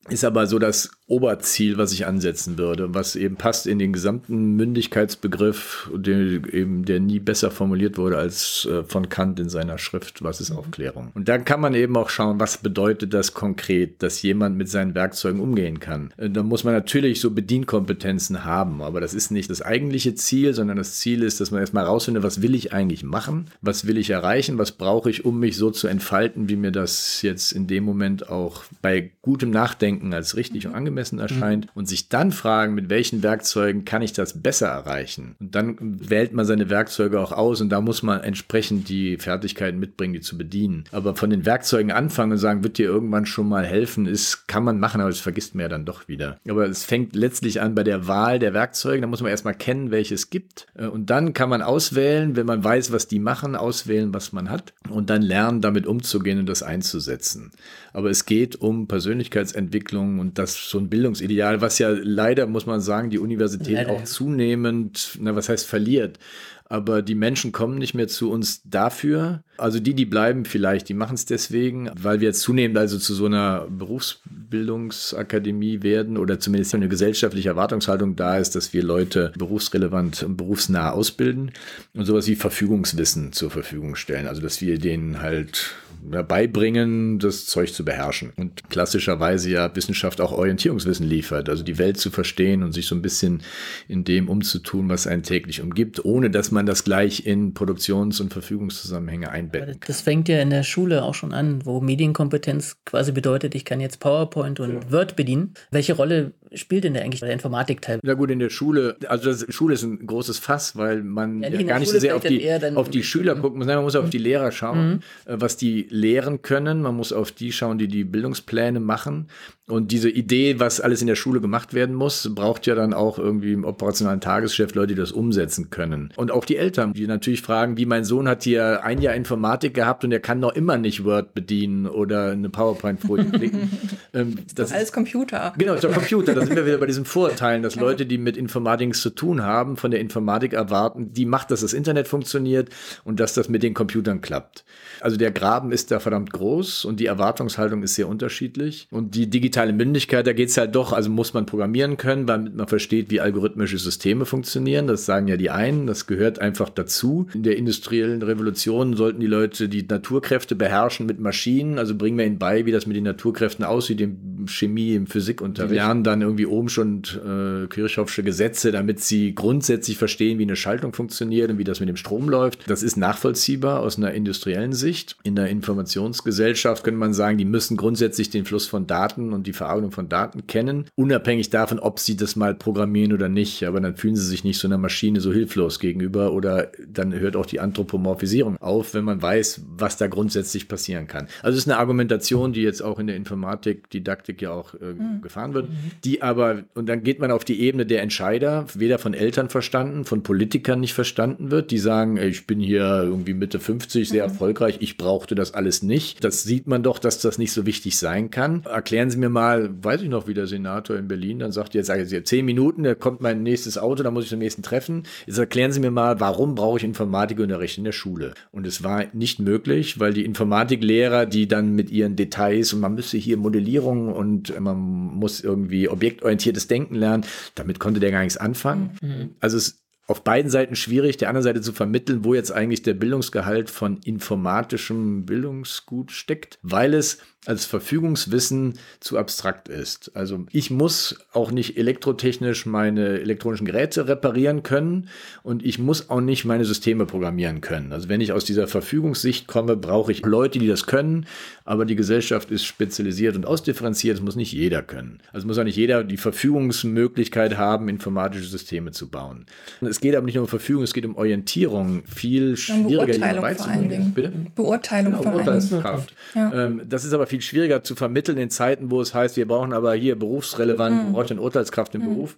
ist aber so das Oberziel, was ich ansetzen würde, was eben passt in den gesamten Mündigkeitsbegriff, der eben der nie besser formuliert wurde als äh, von Kant in seiner Schrift Was ist mhm. Aufklärung? Und dann kann man eben auch schauen, was bedeutet das konkret, dass jemand mit seinen Werkzeugen umgehen kann. Äh, da muss man natürlich so Bedienkompetenzen haben, aber das ist nicht das eigentliche Ziel, sondern das Ziel ist, dass man erstmal rausfindet, was will ich eigentlich machen? Was will ich erreichen? Was brauche ich, um mich so zu entfalten, wie mir das jetzt in dem Moment auch bei gutem Nachdenken als richtig und angemessen angemessen erscheint mhm. und sich dann fragen, mit welchen Werkzeugen kann ich das besser erreichen. Und dann wählt man seine Werkzeuge auch aus und da muss man entsprechend die Fertigkeiten mitbringen, die zu bedienen. Aber von den Werkzeugen anfangen und sagen, wird dir irgendwann schon mal helfen, ist, kann man machen, aber das vergisst man ja dann doch wieder. Aber es fängt letztlich an bei der Wahl der Werkzeuge. Da muss man erstmal kennen, welche es gibt. Äh, und dann kann man auswählen, wenn man weiß, was die machen, auswählen, was man hat und dann lernen, damit umzugehen und das einzusetzen. Aber es geht um Persönlichkeitsentwicklung und das so ein Bildungsideal, was ja leider, muss man sagen, die Universität leider, auch zunehmend, na, was heißt verliert. Aber die Menschen kommen nicht mehr zu uns dafür. Also die, die bleiben vielleicht, die machen es deswegen, weil wir jetzt zunehmend also zu so einer Berufsbildungsakademie werden oder zumindest eine gesellschaftliche Erwartungshaltung da ist, dass wir Leute berufsrelevant und berufsnah ausbilden und sowas wie Verfügungswissen zur Verfügung stellen. Also dass wir denen halt beibringen, das Zeug zu beherrschen. Und klassischerweise ja Wissenschaft auch Orientierungswissen liefert, also die Welt zu verstehen und sich so ein bisschen in dem umzutun, was einen täglich umgibt, ohne dass man das gleich in Produktions- und Verfügungszusammenhänge einbetten kann. Das fängt ja in der Schule auch schon an, wo Medienkompetenz quasi bedeutet, ich kann jetzt PowerPoint und ja. Word bedienen. Welche Rolle spielt denn da eigentlich der Informatikteil? Na gut, in der Schule, also das, Schule ist ein großes Fass, weil man ja, ja gar nicht so sehr auf die, auf die Schüler gucken muss, man muss auf die Lehrer schauen, mhm. Äh, was die lehren können. Man muss auf die schauen, die die Bildungspläne machen. Und diese Idee, was alles in der Schule gemacht werden muss, braucht ja dann auch irgendwie im operationalen Tagesgeschäft Leute, die das umsetzen können. Und auch die Eltern, die natürlich fragen, wie mein Sohn hat hier ein Jahr Informatik gehabt und er kann noch immer nicht Word bedienen oder eine PowerPoint-Folie klicken. ähm, das, das ist alles Computer. Genau, ist Computer. Da sind wir wieder bei diesen Vorurteilen, dass Leute, die mit Informatik zu tun haben, von der Informatik erwarten, die macht, dass das Internet funktioniert und dass das mit den Computern klappt. Also der Graben ist da verdammt groß und die Erwartungshaltung ist sehr unterschiedlich. Und die digitale Mündigkeit, da geht es halt doch, also muss man programmieren können, damit man versteht, wie algorithmische Systeme funktionieren. Das sagen ja die einen, das gehört einfach dazu. In der industriellen Revolution sollten die Leute die Naturkräfte beherrschen mit Maschinen. Also bringen wir ihnen bei, wie das mit den Naturkräften aussieht, im Chemie, im Physikunterricht. Die lernen dann irgendwie Ohmsche und äh, Kirchhoffsche Gesetze, damit sie grundsätzlich verstehen, wie eine Schaltung funktioniert und wie das mit dem Strom läuft. Das ist nachvollziehbar aus einer industriellen Sicht. In der Informationsgesellschaft könnte man sagen, die müssen grundsätzlich den Fluss von Daten und die Verarbeitung von Daten kennen, unabhängig davon, ob sie das mal programmieren oder nicht. Aber dann fühlen sie sich nicht so einer Maschine so hilflos gegenüber oder dann hört auch die Anthropomorphisierung auf, wenn man weiß, was da grundsätzlich passieren kann. Also es ist eine Argumentation, die jetzt auch in der Informatik, Didaktik ja auch äh, mhm. gefahren wird, die aber, und dann geht man auf die Ebene der Entscheider, weder von Eltern verstanden, von Politikern nicht verstanden wird, die sagen, ich bin hier irgendwie Mitte 50, sehr mhm. erfolgreich, ich brauchte das alles nicht. Das sieht man doch, dass das nicht so wichtig sein kann. Erklären Sie mir mal, weiß ich noch, wie der Senator in Berlin dann sagt, jetzt sage ich zehn Minuten, da kommt mein nächstes Auto, da muss ich zum nächsten treffen. Jetzt erklären Sie mir mal, warum brauche ich Informatikunterricht in der Schule? Und es war nicht möglich, weil die Informatiklehrer, die dann mit ihren Details und man müsse hier Modellierung und man muss irgendwie objektorientiertes Denken lernen, damit konnte der gar nichts anfangen. Mhm. Also es auf beiden Seiten schwierig, der anderen Seite zu vermitteln, wo jetzt eigentlich der Bildungsgehalt von informatischem Bildungsgut steckt, weil es als Verfügungswissen zu abstrakt ist. Also ich muss auch nicht elektrotechnisch meine elektronischen Geräte reparieren können und ich muss auch nicht meine Systeme programmieren können. Also wenn ich aus dieser Verfügungssicht komme, brauche ich Leute, die das können, aber die Gesellschaft ist spezialisiert und ausdifferenziert, das muss nicht jeder können. Also muss auch nicht jeder die Verfügungsmöglichkeit haben, informatische Systeme zu bauen. Es geht aber nicht nur um Verfügung, es geht um Orientierung. Viel schwieriger, Beurteilung vor allen Dingen. Bitte? Beurteilung genau, vor allen Dingen. Ja. Ähm, das ist aber viel schwieriger zu vermitteln in Zeiten, wo es heißt, wir brauchen aber hier berufsrelevant, mhm. braucht eine Urteilskraft im mhm. Beruf.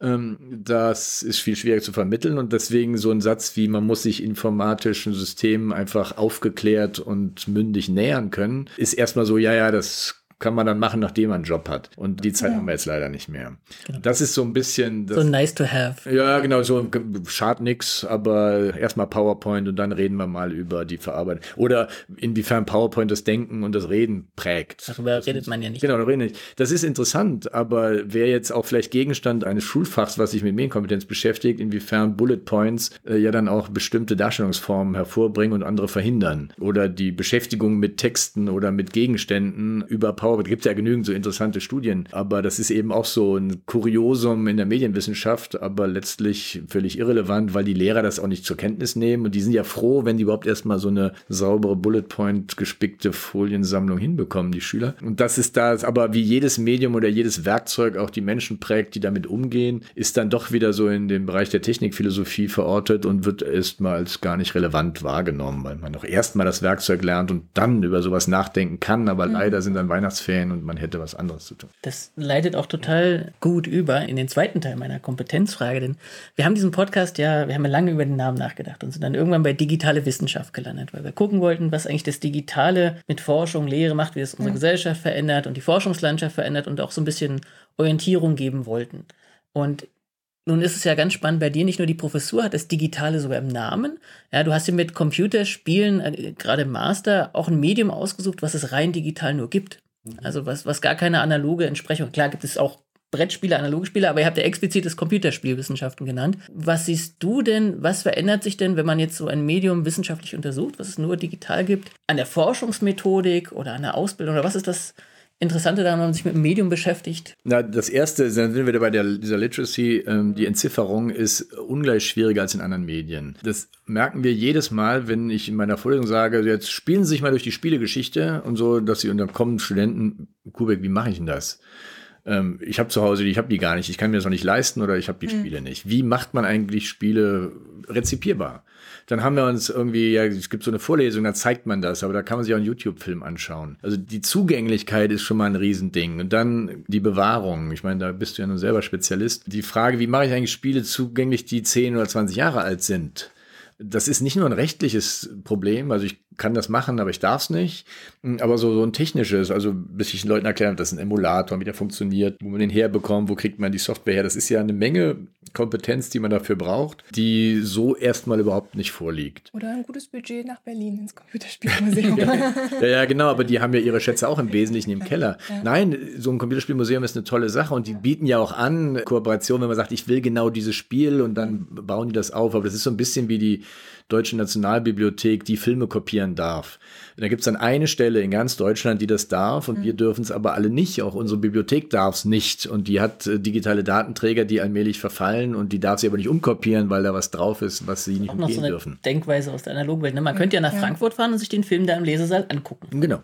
Ähm, das ist viel schwieriger zu vermitteln und deswegen so ein Satz wie, man muss sich informatischen Systemen einfach aufgeklärt und mündig nähern können, ist erstmal so, ja, ja, das kann man dann machen, nachdem man einen Job hat. Und die Zeit ja. haben wir jetzt leider nicht mehr. Genau. Das ist so ein bisschen. Das, so nice to have. Ja, genau, so schad nix, aber erstmal PowerPoint und dann reden wir mal über die Verarbeitung. Oder inwiefern PowerPoint das Denken und das Reden prägt. Darüber das redet man ja nicht. Genau, darüber reden nicht. Das ist interessant, aber wäre jetzt auch vielleicht Gegenstand eines Schulfachs, was sich mit Medienkompetenz beschäftigt, inwiefern Bullet Points äh, ja dann auch bestimmte Darstellungsformen hervorbringen und andere verhindern. Oder die Beschäftigung mit Texten oder mit Gegenständen über PowerPoint Power, gibt ja genügend so interessante Studien, aber das ist eben auch so ein Kuriosum in der Medienwissenschaft, aber letztlich völlig irrelevant, weil die Lehrer das auch nicht zur Kenntnis nehmen und die sind ja froh, wenn die überhaupt erstmal so eine saubere Bullet Point gespickte Foliensammlung hinbekommen, die Schüler. Und das ist das, aber wie jedes Medium oder jedes Werkzeug auch die Menschen prägt, die damit umgehen, ist dann doch wieder so in dem Bereich der Technikphilosophie verortet und wird erstmal als gar nicht relevant wahrgenommen, weil man doch erstmal das Werkzeug lernt und dann über sowas nachdenken kann, aber mhm. leider sind dann Weihnachts Weihnachtsferien und man hätte was anderes zu tun. Das leitet auch total gut über in den zweiten Teil meiner Kompetenzfrage, denn wir haben diesen Podcast ja, wir haben ja lange über den Namen nachgedacht und sind dann irgendwann bei digitale Wissenschaft gelandet, weil wir gucken wollten, was eigentlich das Digitale mit Forschung, Lehre macht, wie es unsere ja. Gesellschaft verändert und die Forschungslandschaft verändert und auch so ein bisschen Orientierung geben wollten. Und nun ist es ja ganz spannend, bei dir nicht nur die Professur hat das Digitale sogar im Namen. Ja, du hast dir mit Computerspielen, äh, gerade im Master, auch ein Medium ausgesucht, was es rein digital nur gibt. Mhm. Also was, was gar keine analoge Entsprechung. Klar gibt es auch Brettspiele, analoge Spiele, aber ihr habt ja explizit das Computerspielwissenschaften genannt. Was siehst du denn, was verändert sich denn, wenn man jetzt so ein Medium wissenschaftlich untersucht, was es nur digital gibt, an der Forschungsmethodik oder an der Ausbildung oder was ist das, Interessante daran, wenn man sich mit dem Medium beschäftigt? Na, das erste, dann sind wir bei der, dieser Literacy, ähm, die Entzifferung ist ungleich schwieriger als in anderen Medien. Das merken wir jedes Mal, wenn ich in meiner Vorlesung sage, jetzt spielen Sie sich mal durch die Spielegeschichte und so, dass sie, und dann kommen Studenten, Kubek, wie mache ich denn das? Ähm, ich habe zu Hause, die, ich habe die gar nicht, ich kann mir das noch nicht leisten oder ich habe die mhm. Spiele nicht. Wie macht man eigentlich Spiele rezipierbar? Dann haben wir uns irgendwie, ja, es gibt so eine Vorlesung, da zeigt man das, aber da kann man sich auch einen YouTube-Film anschauen. Also die Zugänglichkeit ist schon mal ein Riesending. Und dann die Bewahrung. Ich meine, da bist du ja nun selber Spezialist. Die Frage, wie mache ich eigentlich Spiele zugänglich, die 10 oder 20 Jahre alt sind? das ist nicht nur ein rechtliches Problem, also ich kann das machen, aber ich darf es nicht, aber so, so ein technisches, also bis ich den Leuten erkläre, dass ein Emulator, wie der funktioniert, wo man den herbekommt, wo kriegt man die Software her, das ist ja eine Menge Kompetenz, die man dafür braucht, die so erstmal überhaupt nicht vorliegt. Oder ein gutes Budget nach Berlin ins Computerspielmuseum. ja, ja, genau, aber die haben ja ihre Schätze auch im Wesentlichen im Keller. Ja. Nein, so ein Computerspielmuseum ist eine tolle Sache und die bieten ja auch an Kooperation, wenn man sagt, ich will genau dieses Spiel und dann bauen die das auf, aber das ist so ein bisschen wie die Deutsche Nationalbibliothek die Filme kopieren darf. Da gibt es dann eine Stelle in ganz Deutschland, die das darf und mhm. wir dürfen es aber alle nicht. Auch unsere Bibliothek darf es nicht und die hat äh, digitale Datenträger, die allmählich verfallen und die darf sie aber nicht umkopieren, weil da was drauf ist, was sie nicht umgehen so eine dürfen. Denkweise aus der analogen Welt. Ne? Man könnte ja nach ja. Frankfurt fahren und sich den Film da im Lesesaal angucken. Genau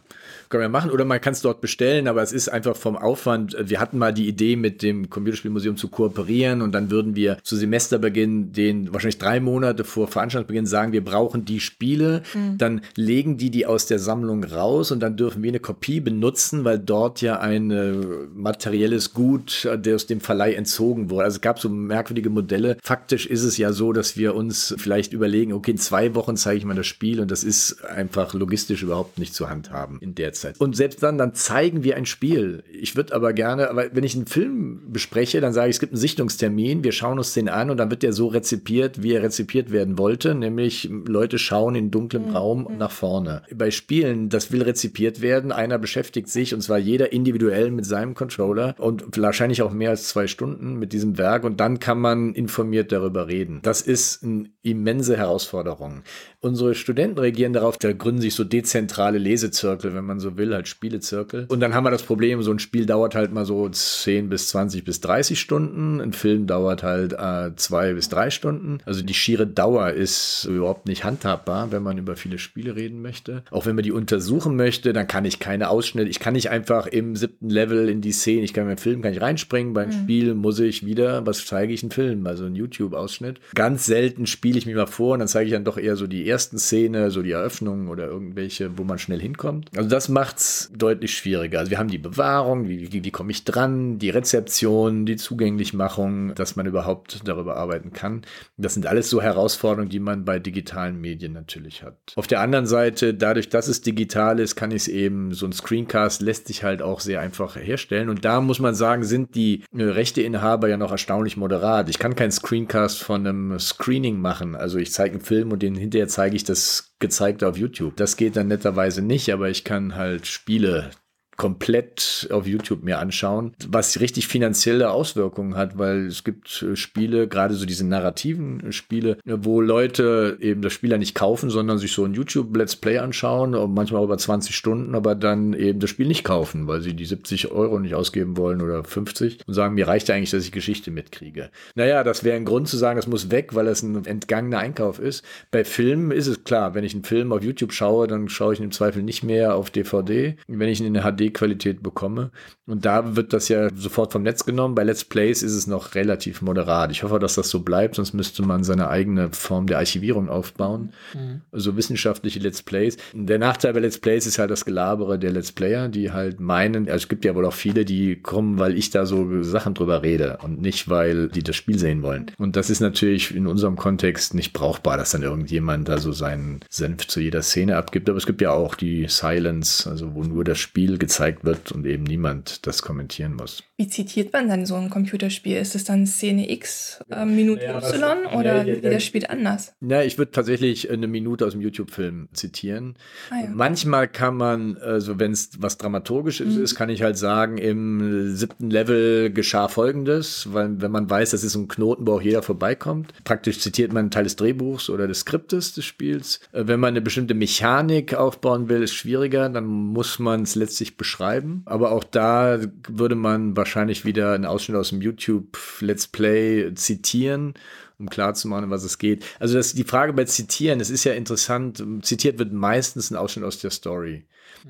können wir machen. Oder man kann es dort bestellen, aber es ist einfach vom Aufwand. Wir hatten mal die Idee, mit dem Computerspielmuseum zu kooperieren und dann würden wir zu Semesterbeginn, den wahrscheinlich drei Monate vor Veranstaltungsbeginn sagen, wir brauchen die Spiele. Mhm. Dann legen die die aus der Sammlung raus und dann dürfen wir eine Kopie benutzen, weil dort ja ein äh, materielles Gut der aus dem Verleih entzogen wurde. Also es gab so merkwürdige Modelle. Faktisch ist es ja so, dass wir uns vielleicht überlegen, okay, in zwei Wochen zeige ich mal das Spiel und das ist einfach logistisch überhaupt nicht zu handhaben in der Zeit. Und selbst dann, dann zeigen wir ein Spiel. Ich würde aber gerne, aber wenn ich einen Film bespreche, dann sage ich, es gibt einen Sichtungstermin, wir schauen uns den an und dann wird der so rezipiert, wie er rezipiert werden wollte, nämlich Leute schauen in dunklem mhm. Raum nach vorne. Bei Spielen, das will rezipiert werden, einer beschäftigt sich und zwar jeder individuell mit seinem Controller und wahrscheinlich auch mehr als zwei Stunden mit diesem Werk und dann kann man informiert darüber reden. Das ist eine immense Herausforderung. Unsere Studenten reagieren darauf, da gründen sich so dezentrale Lesezirkel, wenn man so will, halt Spielezirkel. Und dann haben wir das Problem, so ein Spiel dauert halt mal so 10 bis 20 bis 30 Stunden, ein Film dauert halt äh, zwei bis drei Stunden. Also die schiere Dauer ist überhaupt nicht handhabbar, wenn man über viele Spiele reden möchte. Auch wenn man die untersuchen möchte, dann kann ich keine Ausschnitte, ich kann nicht einfach im siebten Level in die Szene, ich kann beim Film kann ich reinspringen, beim mhm. Spiel muss ich wieder, was zeige ich, einen Film, also einen YouTube-Ausschnitt. Ganz selten spiele ich mir mal vor und dann zeige ich dann doch eher so die ersten Szene, so die Eröffnung oder irgendwelche, wo man schnell hinkommt. Also das macht's deutlich schwieriger. Also wir haben die Bewahrung, wie, wie, wie komme ich dran, die Rezeption, die Zugänglichmachung, dass man überhaupt darüber arbeiten kann. Das sind alles so Herausforderungen, die man bei digitalen Medien natürlich hat. Auf der anderen Seite, dadurch, dass es digital ist, kann ich es eben, so ein Screencast lässt sich halt auch sehr einfach herstellen. Und da muss man sagen, sind die äh, Rechteinhaber ja noch erstaunlich moderat. Ich kann keinen Screencast von einem Screening machen. Also ich zeige einen Film und den hinterher zeige ich das gezeigt auf YouTube. Das geht dann netterweise nicht, aber ich kann halt Spiele komplett auf YouTube mir anschauen, was richtig finanzielle Auswirkungen hat, weil es gibt äh, Spiele, gerade so diese narrativen Spiele, wo Leute eben das Spiel ja nicht kaufen, sondern sich so ein YouTube Let's Play anschauen, manchmal über 20 Stunden, aber dann eben das Spiel nicht kaufen, weil sie die 70 Euro nicht ausgeben wollen oder 50 und sagen, mir reicht ja eigentlich, dass ich Geschichte mitkriege. Naja, das wäre ein Grund zu sagen, das muss weg, weil es ein entgangener Einkauf ist. Bei Filmen ist es klar, wenn ich einen Film auf YouTube schaue, dann schaue ich ihn im Zweifel nicht mehr auf DVD. Wenn ich ihn in HD HD-Qualität bekomme. Und da wird das ja sofort vom Netz genommen. Bei Let's Plays ist es noch relativ moderat. Ich hoffe, dass das so bleibt, sonst müsste man seine eigene Form der Archivierung aufbauen. Mhm. Also wissenschaftliche Let's Plays. Der Nachteil bei Let's Plays ist halt das Gelabere der Let's Player, die halt meinen, also es gibt ja wohl auch viele, die kommen, weil ich da so Sachen drüber rede und nicht, weil die das Spiel sehen wollen. Und das ist natürlich in unserem Kontext nicht brauchbar, dass dann irgendjemand da so seinen Senf zu jeder Szene abgibt. Aber es gibt ja auch die Silence, also wo nur das Spiel gezeigt gezeigt wird und eben niemand das kommentieren muss. Wie zitiert man dann so ein Computerspiel? Ist es dann Szene X, äh, Minute ja, Y oder ja, ja, das Spiel anders? Ja, ich würde tatsächlich eine Minute aus dem YouTube-Film zitieren. Ah, Manchmal kann man, also wenn es was Dramaturgisches mhm. ist, kann ich halt sagen, im siebten Level geschah folgendes, weil wenn man weiß, das ist ein Knoten, wo auch jeder vorbeikommt. Praktisch zitiert man einen Teil des Drehbuchs oder des Skriptes des Spiels. Äh, wenn man eine bestimmte Mechanik aufbauen will, ist schwieriger, dann muss man es letztlich beschreiben beschreiben. Aber auch da würde man wahrscheinlich wieder einen Ausschnitt aus dem YouTube Let's Play zitieren um klarzumachen, was es geht. Also das, die Frage bei Zitieren, es ist ja interessant, zitiert wird meistens ein Ausschnitt aus der Story.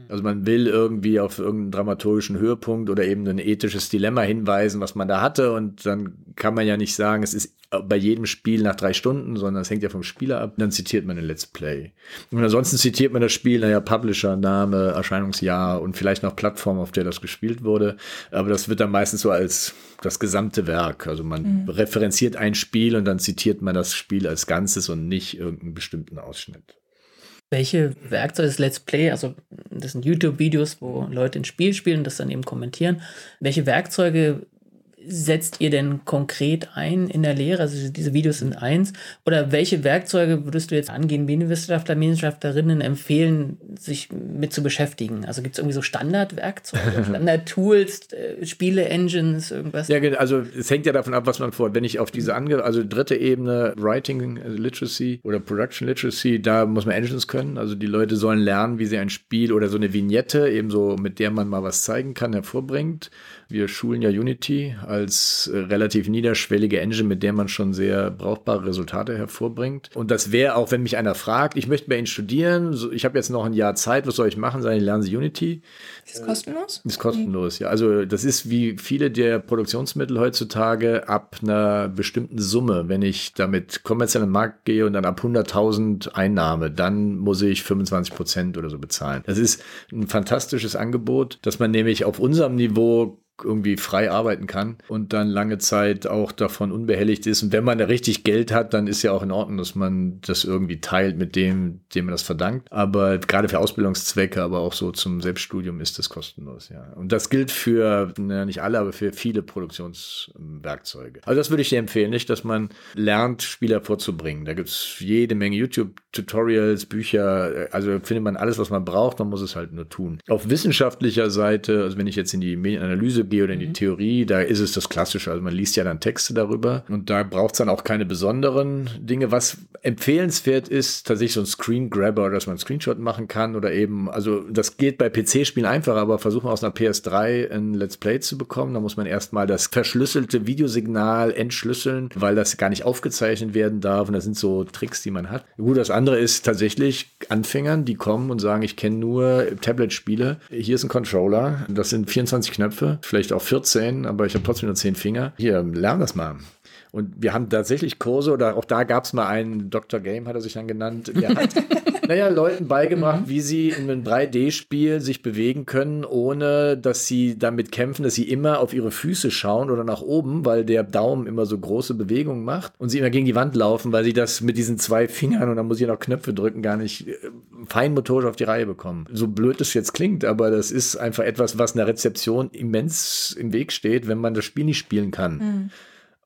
Also man will irgendwie auf irgendeinen dramaturgischen Höhepunkt oder eben ein ethisches Dilemma hinweisen, was man da hatte. Und dann kann man ja nicht sagen, es ist bei jedem Spiel nach drei Stunden, sondern es hängt ja vom Spieler ab. Dann zitiert man ein Let's Play. Und ansonsten zitiert man das Spiel, naja, Publisher, Name, Erscheinungsjahr und vielleicht noch Plattform, auf der das gespielt wurde. Aber das wird dann meistens so als das gesamte Werk. Also man mhm. referenziert ein Spiel und dann zitiert man das Spiel als Ganzes und nicht irgendeinen bestimmten Ausschnitt. Welche Werkzeuge des Let's Play, also das sind YouTube-Videos, wo Leute ein Spiel spielen und das dann eben kommentieren. Welche Werkzeuge setzt ihr denn konkret ein in der Lehre? Also diese Videos sind eins. Oder welche Werkzeuge würdest du jetzt angehen, Medienwissenschaftler, Medienwissenschaftlerinnen empfehlen, sich mit zu beschäftigen? Also gibt es irgendwie so Standardwerkzeuge, Standard-Tools, äh, Spiele-Engines, irgendwas? Ja, also es hängt ja davon ab, was man vor. Wenn ich auf diese ange also dritte Ebene, Writing Literacy oder Production Literacy, da muss man Engines können. Also die Leute sollen lernen, wie sie ein Spiel oder so eine Vignette, ebenso mit der man mal was zeigen kann, hervorbringt. Wir schulen ja Unity als äh, relativ niederschwellige Engine, mit der man schon sehr brauchbare Resultate hervorbringt. Und das wäre auch, wenn mich einer fragt, ich möchte bei Ihnen studieren, ich habe jetzt noch ein Jahr Zeit, was soll ich machen? Sagen, lernen Sie Unity. Ist das kostenlos? Ist kostenlos, ja. Also das ist wie viele der Produktionsmittel heutzutage ab einer bestimmten Summe. Wenn ich damit kommerziell im Markt gehe und dann ab 100.000 Einnahme, dann muss ich 25 Prozent oder so bezahlen. Das ist ein fantastisches Angebot, dass man nämlich auf unserem Niveau irgendwie frei arbeiten kann und dann lange Zeit auch davon unbehelligt ist. Und wenn man da richtig Geld hat, dann ist ja auch in Ordnung, dass man das irgendwie teilt mit dem, dem man das verdankt. Aber gerade für Ausbildungszwecke, aber auch so zum Selbststudium ist das kostenlos, ja. Und das gilt für, na, nicht alle, aber für viele Produktionswerkzeuge. Also das würde ich dir empfehlen, nicht, dass man lernt, Spieler vorzubringen. Da gibt es jede Menge YouTube-Tutorials, Bücher, also findet man alles, was man braucht, man muss es halt nur tun. Auf wissenschaftlicher Seite, also wenn ich jetzt in die Medienanalyse gehe oder in die mhm. Theorie, da ist es das Klassische. Also man liest ja dann Texte darüber und da braucht es dann auch keine besonderen Dinge. Was empfehlenswert ist, tatsächlich so ein Screen Grabber, dass man einen Screenshot machen kann oder eben, also das geht bei PC-Spielen einfacher, aber versuchen wir aus einer PS3 ein Let's Play zu bekommen. Da muss man erstmal das verschlüsselte Videosignal entschlüsseln, weil das gar nicht aufgezeichnet werden darf. Und das sind so Tricks, die man hat. Gut, das andere ist tatsächlich Anfängern, die kommen und sagen, ich kenne nur Tablet-Spiele. Hier ist ein Controller. Das sind 24 Knöpfe, vielleicht auch 14, aber ich habe trotzdem nur 10 Finger. Hier, lern das mal. Und wir haben tatsächlich Kurse, oder auch da gab es mal einen, Dr. Game hat er sich dann genannt, der hat, naja, Leuten beigebracht, wie sie in einem 3D-Spiel sich bewegen können, ohne dass sie damit kämpfen, dass sie immer auf ihre Füße schauen oder nach oben, weil der Daumen immer so große Bewegungen macht und sie immer gegen die Wand laufen, weil sie das mit diesen zwei Fingern und dann muss ich noch Knöpfe drücken, gar nicht äh, feinmotorisch auf die Reihe bekommen. So blöd es jetzt klingt, aber das ist einfach etwas, was einer Rezeption immens im Weg steht, wenn man das Spiel nicht spielen kann. Mhm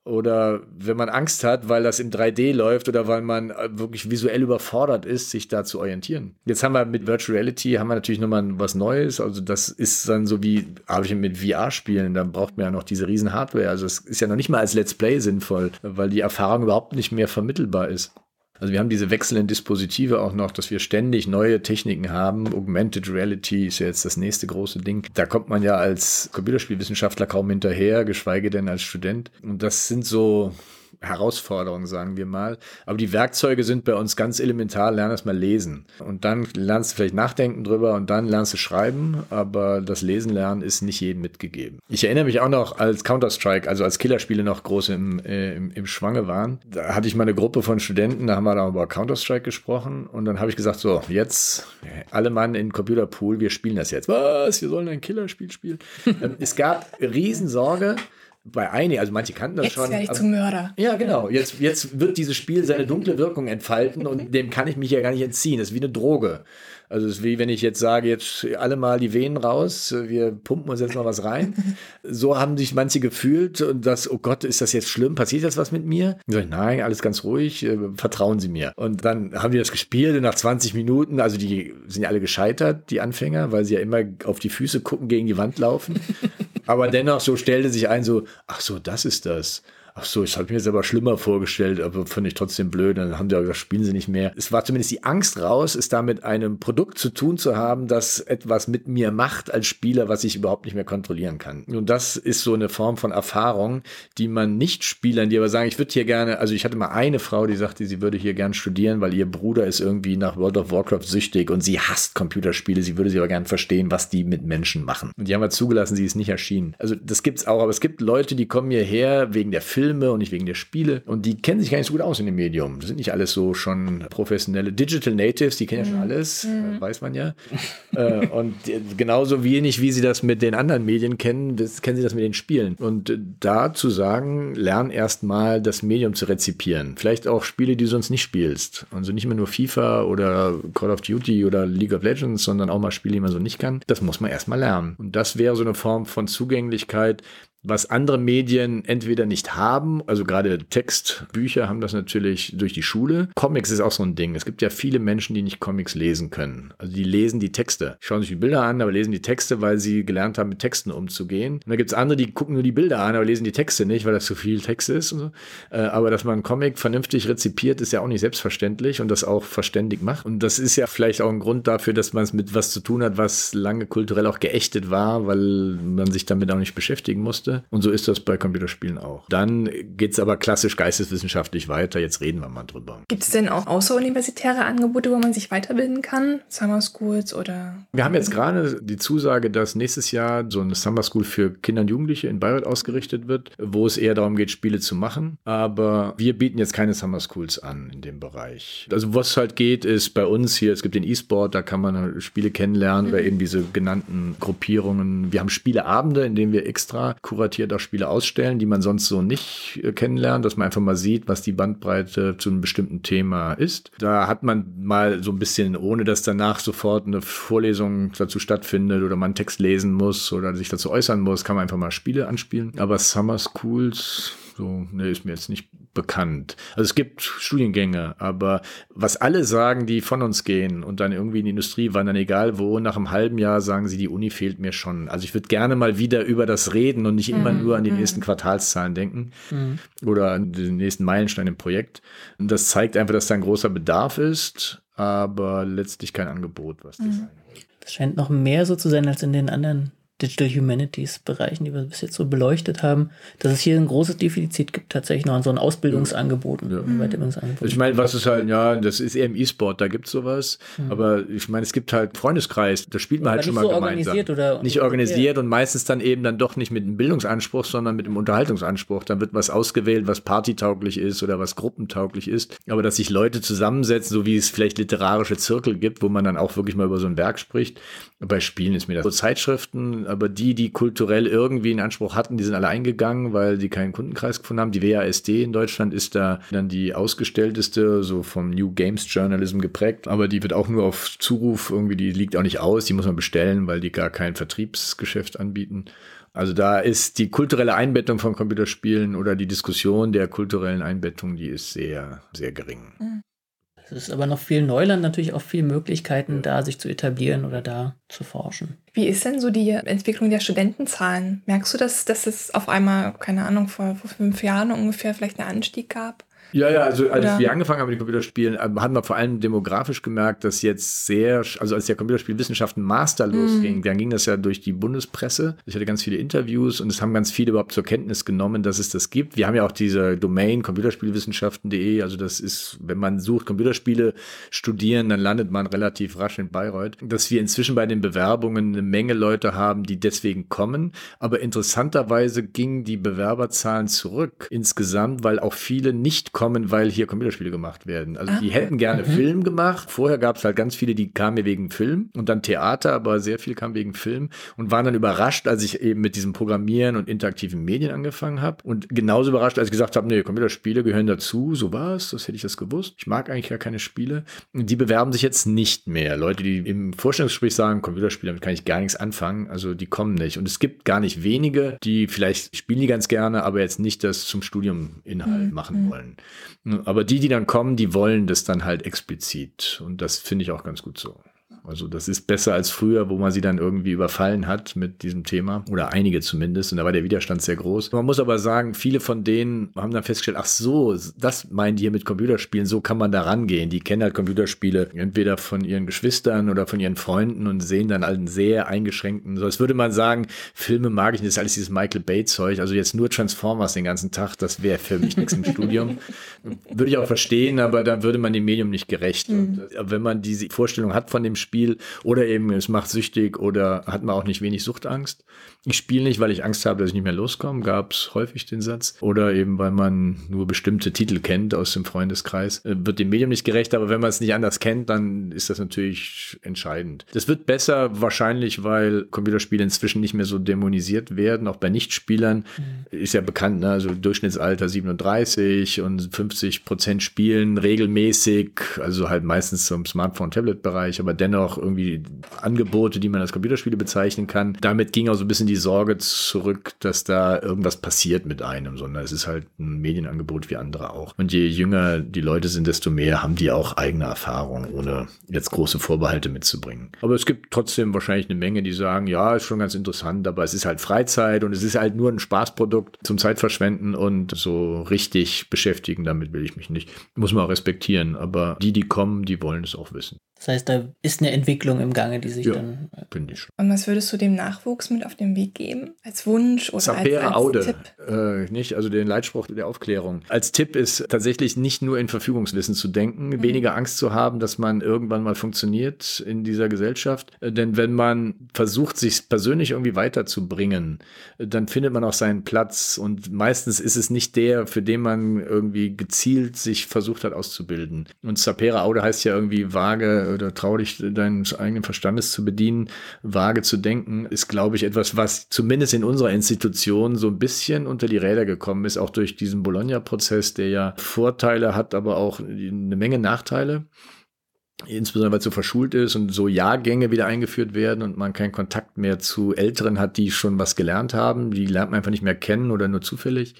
oder wenn man Angst hat, weil das in 3D läuft oder weil man äh, wirklich visuell überfordert ist, sich da zu orientieren. Jetzt haben wir mit Virtual Reality haben wir natürlich nochmal was Neues. Also das ist dann so wie, habe ich mit VR spielen, dann braucht man ja noch diese riesen Hardware. Also es ist ja noch nicht mal als Let's Play sinnvoll, weil die Erfahrung überhaupt nicht mehr vermittelbar ist. Also wir haben diese wechselnden Dispositive auch noch, dass wir ständig neue Techniken haben. Augmented Reality ist ja jetzt das nächste große Ding. Da kommt man ja als Computerspielwissenschaftler kaum hinterher, geschweige denn als Student. Und das sind so Herausforderung, sagen wir mal. Aber die Werkzeuge sind bei uns ganz elementar. Lern erst mal lesen. Und dann lernst du vielleicht nachdenken drüber und dann lernst du schreiben. Aber das Lesen lernen ist nicht jedem mitgegeben. Ich erinnere mich auch noch, als Counter-Strike, also als Killerspiele noch groß im, äh, im, im Schwange waren. Da hatte ich mal eine Gruppe von Studenten, da haben wir dann über Counter-Strike gesprochen. Und dann habe ich gesagt, so, jetzt alle Mann in Computerpool, wir spielen das jetzt. Was? Wir sollen ein Killerspiel spielen? Ähm, es gab Riesensorge bei einigen, also manche kannten das jetzt schon. Jetzt werde ich zum Mörder. Ja, genau. Jetzt, jetzt wird dieses Spiel seine dunkle Wirkung entfalten und dem kann ich mich ja gar nicht entziehen. Das ist wie eine Droge. Also es ist wie wenn ich jetzt sage, jetzt alle mal die Venen raus, wir pumpen uns jetzt mal was rein. So haben sich manche gefühlt und das, oh Gott, ist das jetzt schlimm? Passiert jetzt was mit mir? Ich sage, nein, alles ganz ruhig, äh, vertrauen Sie mir. Und dann haben die das gespielt und nach 20 Minuten, also die sind ja alle gescheitert, die Anfänger, weil sie ja immer auf die Füße gucken, gegen die Wand laufen. Aber dennoch so stellte sich ein so, ach so, das ist das. Ach so, ich habe mir aber schlimmer vorgestellt, aber fand ich trotzdem blöd. Dann haben die gesagt, spielen sie nicht mehr. Es war zumindest die Angst raus, es da mit einem Produkt zu tun zu haben, das etwas mit mir macht als Spieler, was ich überhaupt nicht mehr kontrollieren kann. Und das ist so eine Form von Erfahrung, die man nicht Spielern, die aber sagen, ich würde hier gerne, also ich hatte mal eine Frau, die sagte, sie würde hier gerne studieren, weil ihr Bruder ist irgendwie nach World of Warcraft süchtig und sie hasst Computerspiele. Sie würde sie aber gerne verstehen, was die mit Menschen machen. Und die haben wir zugelassen, sie ist nicht erschienen. Also das gibt's auch, aber es gibt Leute, die kommen hierher wegen der Filme Filme und nicht wegen der Spiele. Und die kennen sich gar nicht so gut aus in dem Medium. Das sind nicht alles so schon professionelle Digital Natives, die kennen ja schon mhm. alles, mhm. weiß man ja. äh, und genauso wenig, wie sie das mit den anderen Medien kennen, das, kennen sie das mit den Spielen. Und da zu sagen, lern erstmal das Medium zu rezipieren. Vielleicht auch Spiele, die du sonst nicht spielst. Also nicht immer nur FIFA oder Call of Duty oder League of Legends, sondern auch mal Spiele, die man so nicht kann. Das muss man erstmal lernen. Und das wäre so eine Form von Zugänglichkeit, was andere Medien entweder nicht haben, also gerade Textbücher haben das natürlich durch die Schule. Comics ist auch so ein Ding. Es gibt ja viele Menschen, die nicht Comics lesen können. Also die lesen die Texte, schauen sich die Bilder an, aber lesen die Texte, weil sie gelernt haben, mit Texten umzugehen. Und dann gibt es andere, die gucken nur die Bilder an, aber lesen die Texte nicht, weil das zu viel Text ist. So. Äh, aber dass man einen Comic vernünftig rezipiert, ist ja auch nicht selbstverständlich und das auch verständig macht. Und das ist ja vielleicht auch ein Grund dafür, dass man es mit was zu tun hat, was lange kulturell auch geächtet war, weil man sich damit auch nicht beschäftigen musste musste. Und so ist das bei Computerspielen auch. Dann geht es aber klassisch geisteswissenschaftlich weiter. Jetzt reden wir mal drüber. Gibt es denn auch außeruniversitäre Angebote, wo man sich weiterbilden kann? Summer Schools oder? Wir haben jetzt gerade die Zusage, dass nächstes Jahr so eine Summer School für Kinder und Jugendliche in Bayreuth ausgerichtet wird, wo es eher darum geht, Spiele zu machen. Aber wir bieten jetzt keine Summer Schools an in dem Bereich. Also was halt geht, ist bei uns hier, es gibt den E-Sport, da kann man Spiele kennenlernen mhm. oder eben diese genannten Gruppierungen. Wir haben Spieleabende, in denen wir extra kuratieren kuratiert auch Spiele ausstellen, die man sonst so nicht äh, kennenlernt, dass man einfach mal sieht, was die Bandbreite zu einem bestimmten Thema ist. Da hat man mal so ein bisschen, ohne dass danach sofort eine Vorlesung dazu stattfindet oder man einen Text lesen muss oder sich dazu äußern muss, kann man einfach mal Spiele anspielen. Aber Summer Schools, so, ne, ist mir jetzt nicht bekannt. Also es gibt Studiengänge, aber was alle sagen, die von uns gehen und dann irgendwie in die Industrie wandern, egal wo, nach einem halben Jahr sagen sie, die Uni fehlt mir schon. Also ich würde gerne mal wieder über das reden und nicht immer mhm. nur an die mhm. nächsten Quartalszahlen denken mhm. oder an den nächsten Meilenstein im Projekt. Und das zeigt einfach, dass da ein großer Bedarf ist, aber letztlich kein Angebot, was mhm. Das scheint noch mehr so zu sein als in den anderen Digital Humanities Bereichen, die wir bis jetzt so beleuchtet haben, dass es hier ein großes Defizit gibt, tatsächlich noch an so ein Ausbildungsangeboten. Ja. Also ich meine, was ist halt, ja, das ist eher im E-Sport, da gibt es sowas. Mhm. Aber ich meine, es gibt halt Freundeskreis, da spielt man halt schon mal so gemeinsam. Organisiert oder nicht organisiert und meistens dann eben dann doch nicht mit einem Bildungsanspruch, sondern mit einem Unterhaltungsanspruch. Dann wird was ausgewählt, was partytauglich ist oder was gruppentauglich ist. Aber dass sich Leute zusammensetzen, so wie es vielleicht literarische Zirkel gibt, wo man dann auch wirklich mal über so ein Werk spricht. Bei Spielen ist mir das so Zeitschriften, aber die, die kulturell irgendwie einen Anspruch hatten, die sind alle eingegangen, weil die keinen Kundenkreis gefunden haben. Die WASD in Deutschland ist da dann die ausgestellteste, so vom New Games Journalism geprägt, aber die wird auch nur auf Zuruf irgendwie, die liegt auch nicht aus, die muss man bestellen, weil die gar kein Vertriebsgeschäft anbieten. Also da ist die kulturelle Einbettung von Computerspielen oder die Diskussion der kulturellen Einbettung, die ist sehr, sehr gering. Mhm. Es ist aber noch viel Neuland, natürlich auch viel Möglichkeiten, da sich zu etablieren oder da zu forschen. Wie ist denn so die Entwicklung der Studentenzahlen? Merkst du, dass, dass es auf einmal, keine Ahnung, vor, vor fünf Jahren ungefähr vielleicht einen Anstieg gab? Ja, ja, also als Oder? wir angefangen haben mit den Computerspielen, ähm, haben wir vor allem demografisch gemerkt, dass jetzt sehr, also als der Computerspielwissenschaften Master mm. losging, dann ging das ja durch die Bundespresse. Ich hatte ganz viele Interviews und es haben ganz viele überhaupt zur Kenntnis genommen, dass es das gibt. Wir haben ja auch diese Domain computerspielwissenschaften.de, also das ist, wenn man sucht Computerspiele studieren, dann landet man relativ rasch in Bayreuth. Dass wir inzwischen bei den Bewerbungen eine Menge Leute haben, die deswegen kommen, aber interessanterweise gingen die Bewerberzahlen zurück insgesamt, weil auch viele nicht kommen, weil hier Computerspiele gemacht werden. Also ah, die hätten gerne mhm. Film gemacht. Vorher gab es halt ganz viele, die kamen wegen Film und dann Theater, aber sehr viel kam wegen Film und waren dann überrascht, als ich eben mit diesem Programmieren und interaktiven Medien angefangen habe. Und genauso überrascht, als ich gesagt habe, nee, Computerspiele gehören dazu. So war es, das hätte ich das gewusst. Ich mag eigentlich ja keine Spiele. Die bewerben sich jetzt nicht mehr. Leute, die im Vorstellungsgespräch sagen, Computerspiele, damit kann ich gar nichts anfangen. Also die kommen nicht. Und es gibt gar nicht wenige, die vielleicht spielen die ganz gerne, aber jetzt nicht das zum Studiuminhalt mhm. machen wollen. Aber die, die dann kommen, die wollen das dann halt explizit. Und das finde ich auch ganz gut so. Also das ist besser als früher, wo man sie dann irgendwie überfallen hat mit diesem Thema. Oder einige zumindest. Und da war der Widerstand sehr groß. Man muss aber sagen, viele von denen haben dann festgestellt, ach so, das meinen die hier mit Computerspielen, so kann man da rangehen. Die kennen halt Computerspiele entweder von ihren Geschwistern oder von ihren Freunden und sehen dann halt einen sehr eingeschränkten, so als würde man sagen, Filme mag ich nicht, das ist alles dieses Michael Bay-Zeug. Also jetzt nur Transformers den ganzen Tag, das wäre für mich nichts im Studium. Würde ich auch verstehen, aber dann würde man dem Medium nicht gerecht. Mhm. Und wenn man diese Vorstellung hat von dem Spiel, Spiel oder eben es macht süchtig oder hat man auch nicht wenig Suchtangst. Ich spiele nicht, weil ich Angst habe, dass ich nicht mehr loskomme, gab es häufig den Satz. Oder eben, weil man nur bestimmte Titel kennt aus dem Freundeskreis. Äh, wird dem Medium nicht gerecht, aber wenn man es nicht anders kennt, dann ist das natürlich entscheidend. Das wird besser wahrscheinlich, weil Computerspiele inzwischen nicht mehr so dämonisiert werden, auch bei Nichtspielern. Mhm. Ist ja bekannt, ne? also Durchschnittsalter 37 und 50 Prozent spielen regelmäßig, also halt meistens zum Smartphone-Tablet-Bereich, aber dennoch irgendwie Angebote, die man als Computerspiele bezeichnen kann. Damit ging auch so ein bisschen die Sorge zurück, dass da irgendwas passiert mit einem, sondern es ist halt ein Medienangebot wie andere auch. Und je jünger die Leute sind, desto mehr haben die auch eigene Erfahrungen, ohne jetzt große Vorbehalte mitzubringen. Aber es gibt trotzdem wahrscheinlich eine Menge, die sagen, ja, ist schon ganz interessant, aber es ist halt Freizeit und es ist halt nur ein Spaßprodukt zum Zeitverschwenden und so richtig beschäftigen, damit will ich mich nicht. Muss man auch respektieren. Aber die, die kommen, die wollen es auch wissen. Das heißt, da ist eine Entwicklung im Gange, die sich ja, dann. Finde ich schon. Und was würdest du dem Nachwuchs mit auf den Weg geben? Als Wunsch oder Sapere als, als Aude, Tipp? Äh, nicht? Also den Leitspruch der Aufklärung. Als Tipp ist tatsächlich nicht nur in Verfügungswissen zu denken, mhm. weniger Angst zu haben, dass man irgendwann mal funktioniert in dieser Gesellschaft. Äh, denn wenn man versucht, sich persönlich irgendwie weiterzubringen, äh, dann findet man auch seinen Platz. Und meistens ist es nicht der, für den man irgendwie gezielt sich versucht hat auszubilden. Und Sapere Aude heißt ja irgendwie vage oder trau dich deines eigenen Verstandes zu bedienen, vage zu denken, ist, glaube ich, etwas, was zumindest in unserer Institution so ein bisschen unter die Räder gekommen ist, auch durch diesen Bologna-Prozess, der ja Vorteile hat, aber auch eine Menge Nachteile insbesondere weil es so verschult ist und so Jahrgänge wieder eingeführt werden und man keinen Kontakt mehr zu Älteren hat, die schon was gelernt haben. Die lernt man einfach nicht mehr kennen oder nur zufällig.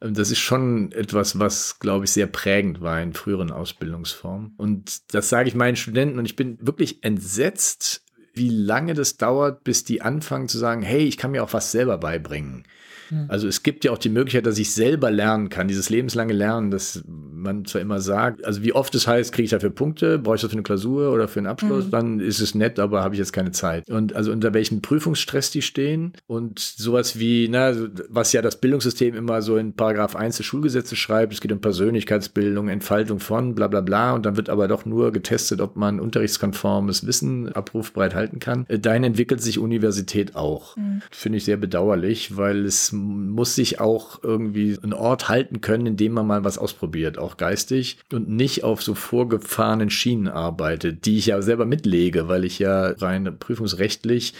Ähm, das ist schon etwas, was, glaube ich, sehr prägend war in früheren Ausbildungsformen. Und das sage ich meinen Studenten und ich bin wirklich entsetzt, wie lange das dauert, bis die anfangen zu sagen, hey, ich kann mir auch was selber beibringen. Hm. Also es gibt ja auch die Möglichkeit, dass ich selber lernen kann, dieses lebenslange Lernen, das man zwar immer sagt, also wie oft es heißt, kriege ich dafür Punkte, brauche ich das für eine Klausur oder für einen Abschluss, mhm. dann ist es nett, aber habe ich jetzt keine Zeit. Und also unter welchem Prüfungsstress die stehen und sowas wie, na, was ja das Bildungssystem immer so in Paragraph 1 des Schulgesetzes schreibt, es geht um Persönlichkeitsbildung, Entfaltung von, bla bla bla, und dann wird aber doch nur getestet, ob man unterrichtskonformes Wissen abrufbereit halten kann. Äh, dahin entwickelt sich Universität auch. Mhm. Finde ich sehr bedauerlich, weil es muss sich auch irgendwie ein Ort halten können, in dem man mal was ausprobiert, auch geistig und nicht auf so vorgefahrenen Schienen arbeitet, die ich ja selber mitlege, weil ich ja rein prüfungsrechtlich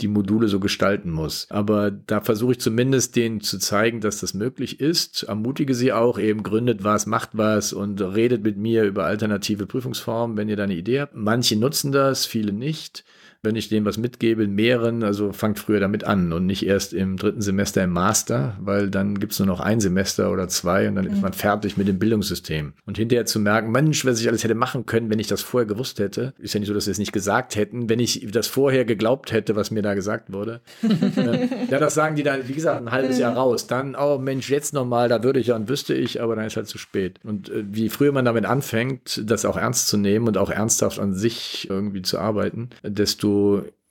die Module so gestalten muss. Aber da versuche ich zumindest denen zu zeigen, dass das möglich ist, ermutige sie auch, eben gründet was, macht was und redet mit mir über alternative Prüfungsformen, wenn ihr da eine Idee habt. Manche nutzen das, viele nicht wenn ich denen was mitgebe, in mehreren, also fangt früher damit an und nicht erst im dritten Semester im Master, weil dann gibt es nur noch ein Semester oder zwei und dann mhm. ist man fertig mit dem Bildungssystem. Und hinterher zu merken, Mensch, was ich alles hätte machen können, wenn ich das vorher gewusst hätte, ist ja nicht so, dass wir es nicht gesagt hätten, wenn ich das vorher geglaubt hätte, was mir da gesagt wurde. ja, das sagen die dann, wie gesagt, ein halbes Jahr raus. Dann, oh Mensch, jetzt nochmal, da würde ich ja und wüsste ich, aber dann ist halt zu spät. Und äh, wie früher man damit anfängt, das auch ernst zu nehmen und auch ernsthaft an sich irgendwie zu arbeiten, desto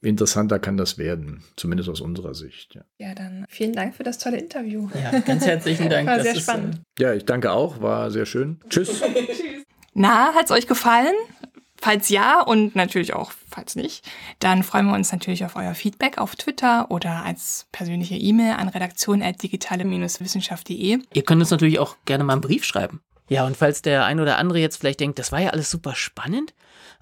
interessanter kann das werden, zumindest aus unserer Sicht. Ja, ja dann vielen Dank für das tolle Interview. Ja, ganz herzlichen Dank. War sehr spannend. Ist, äh, ja, ich danke auch, war sehr schön. Tschüss. Na, hat es euch gefallen? Falls ja und natürlich auch falls nicht, dann freuen wir uns natürlich auf euer Feedback auf Twitter oder als persönliche E-Mail an redaktion.digitale-wissenschaft.de. Ihr könnt uns natürlich auch gerne mal einen Brief schreiben. Ja, und falls der ein oder andere jetzt vielleicht denkt, das war ja alles super spannend,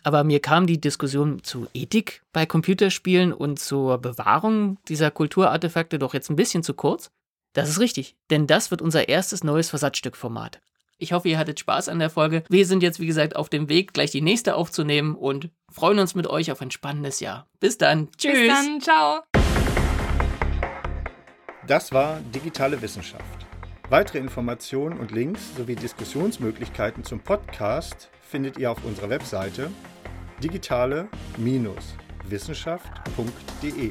aber mir kam die Diskussion zu Ethik bei Computerspielen und zur Bewahrung dieser Kulturartefakte doch jetzt ein bisschen zu kurz. Das ist richtig, denn das wird unser erstes neues Versatzstückformat. Ich hoffe, ihr hattet Spaß an der Folge. Wir sind jetzt, wie gesagt, auf dem Weg, gleich die nächste aufzunehmen und freuen uns mit euch auf ein spannendes Jahr. Bis dann. Tschüss. Bis dann. Ciao. Das war Digitale Wissenschaft. Weitere Informationen und Links sowie Diskussionsmöglichkeiten zum Podcast findet ihr auf unserer Webseite digitale-wissenschaft.de.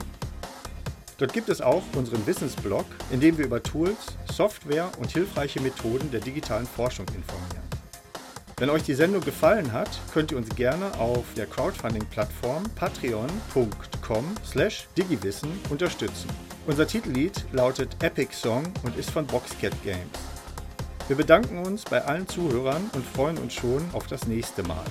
Dort gibt es auch unseren Wissensblog, in dem wir über Tools, Software und hilfreiche Methoden der digitalen Forschung informieren. Wenn euch die Sendung gefallen hat, könnt ihr uns gerne auf der Crowdfunding-Plattform patreon.com/digiwissen unterstützen. Unser Titellied lautet Epic Song und ist von Boxcat Games. Wir bedanken uns bei allen Zuhörern und freuen uns schon auf das nächste Mal.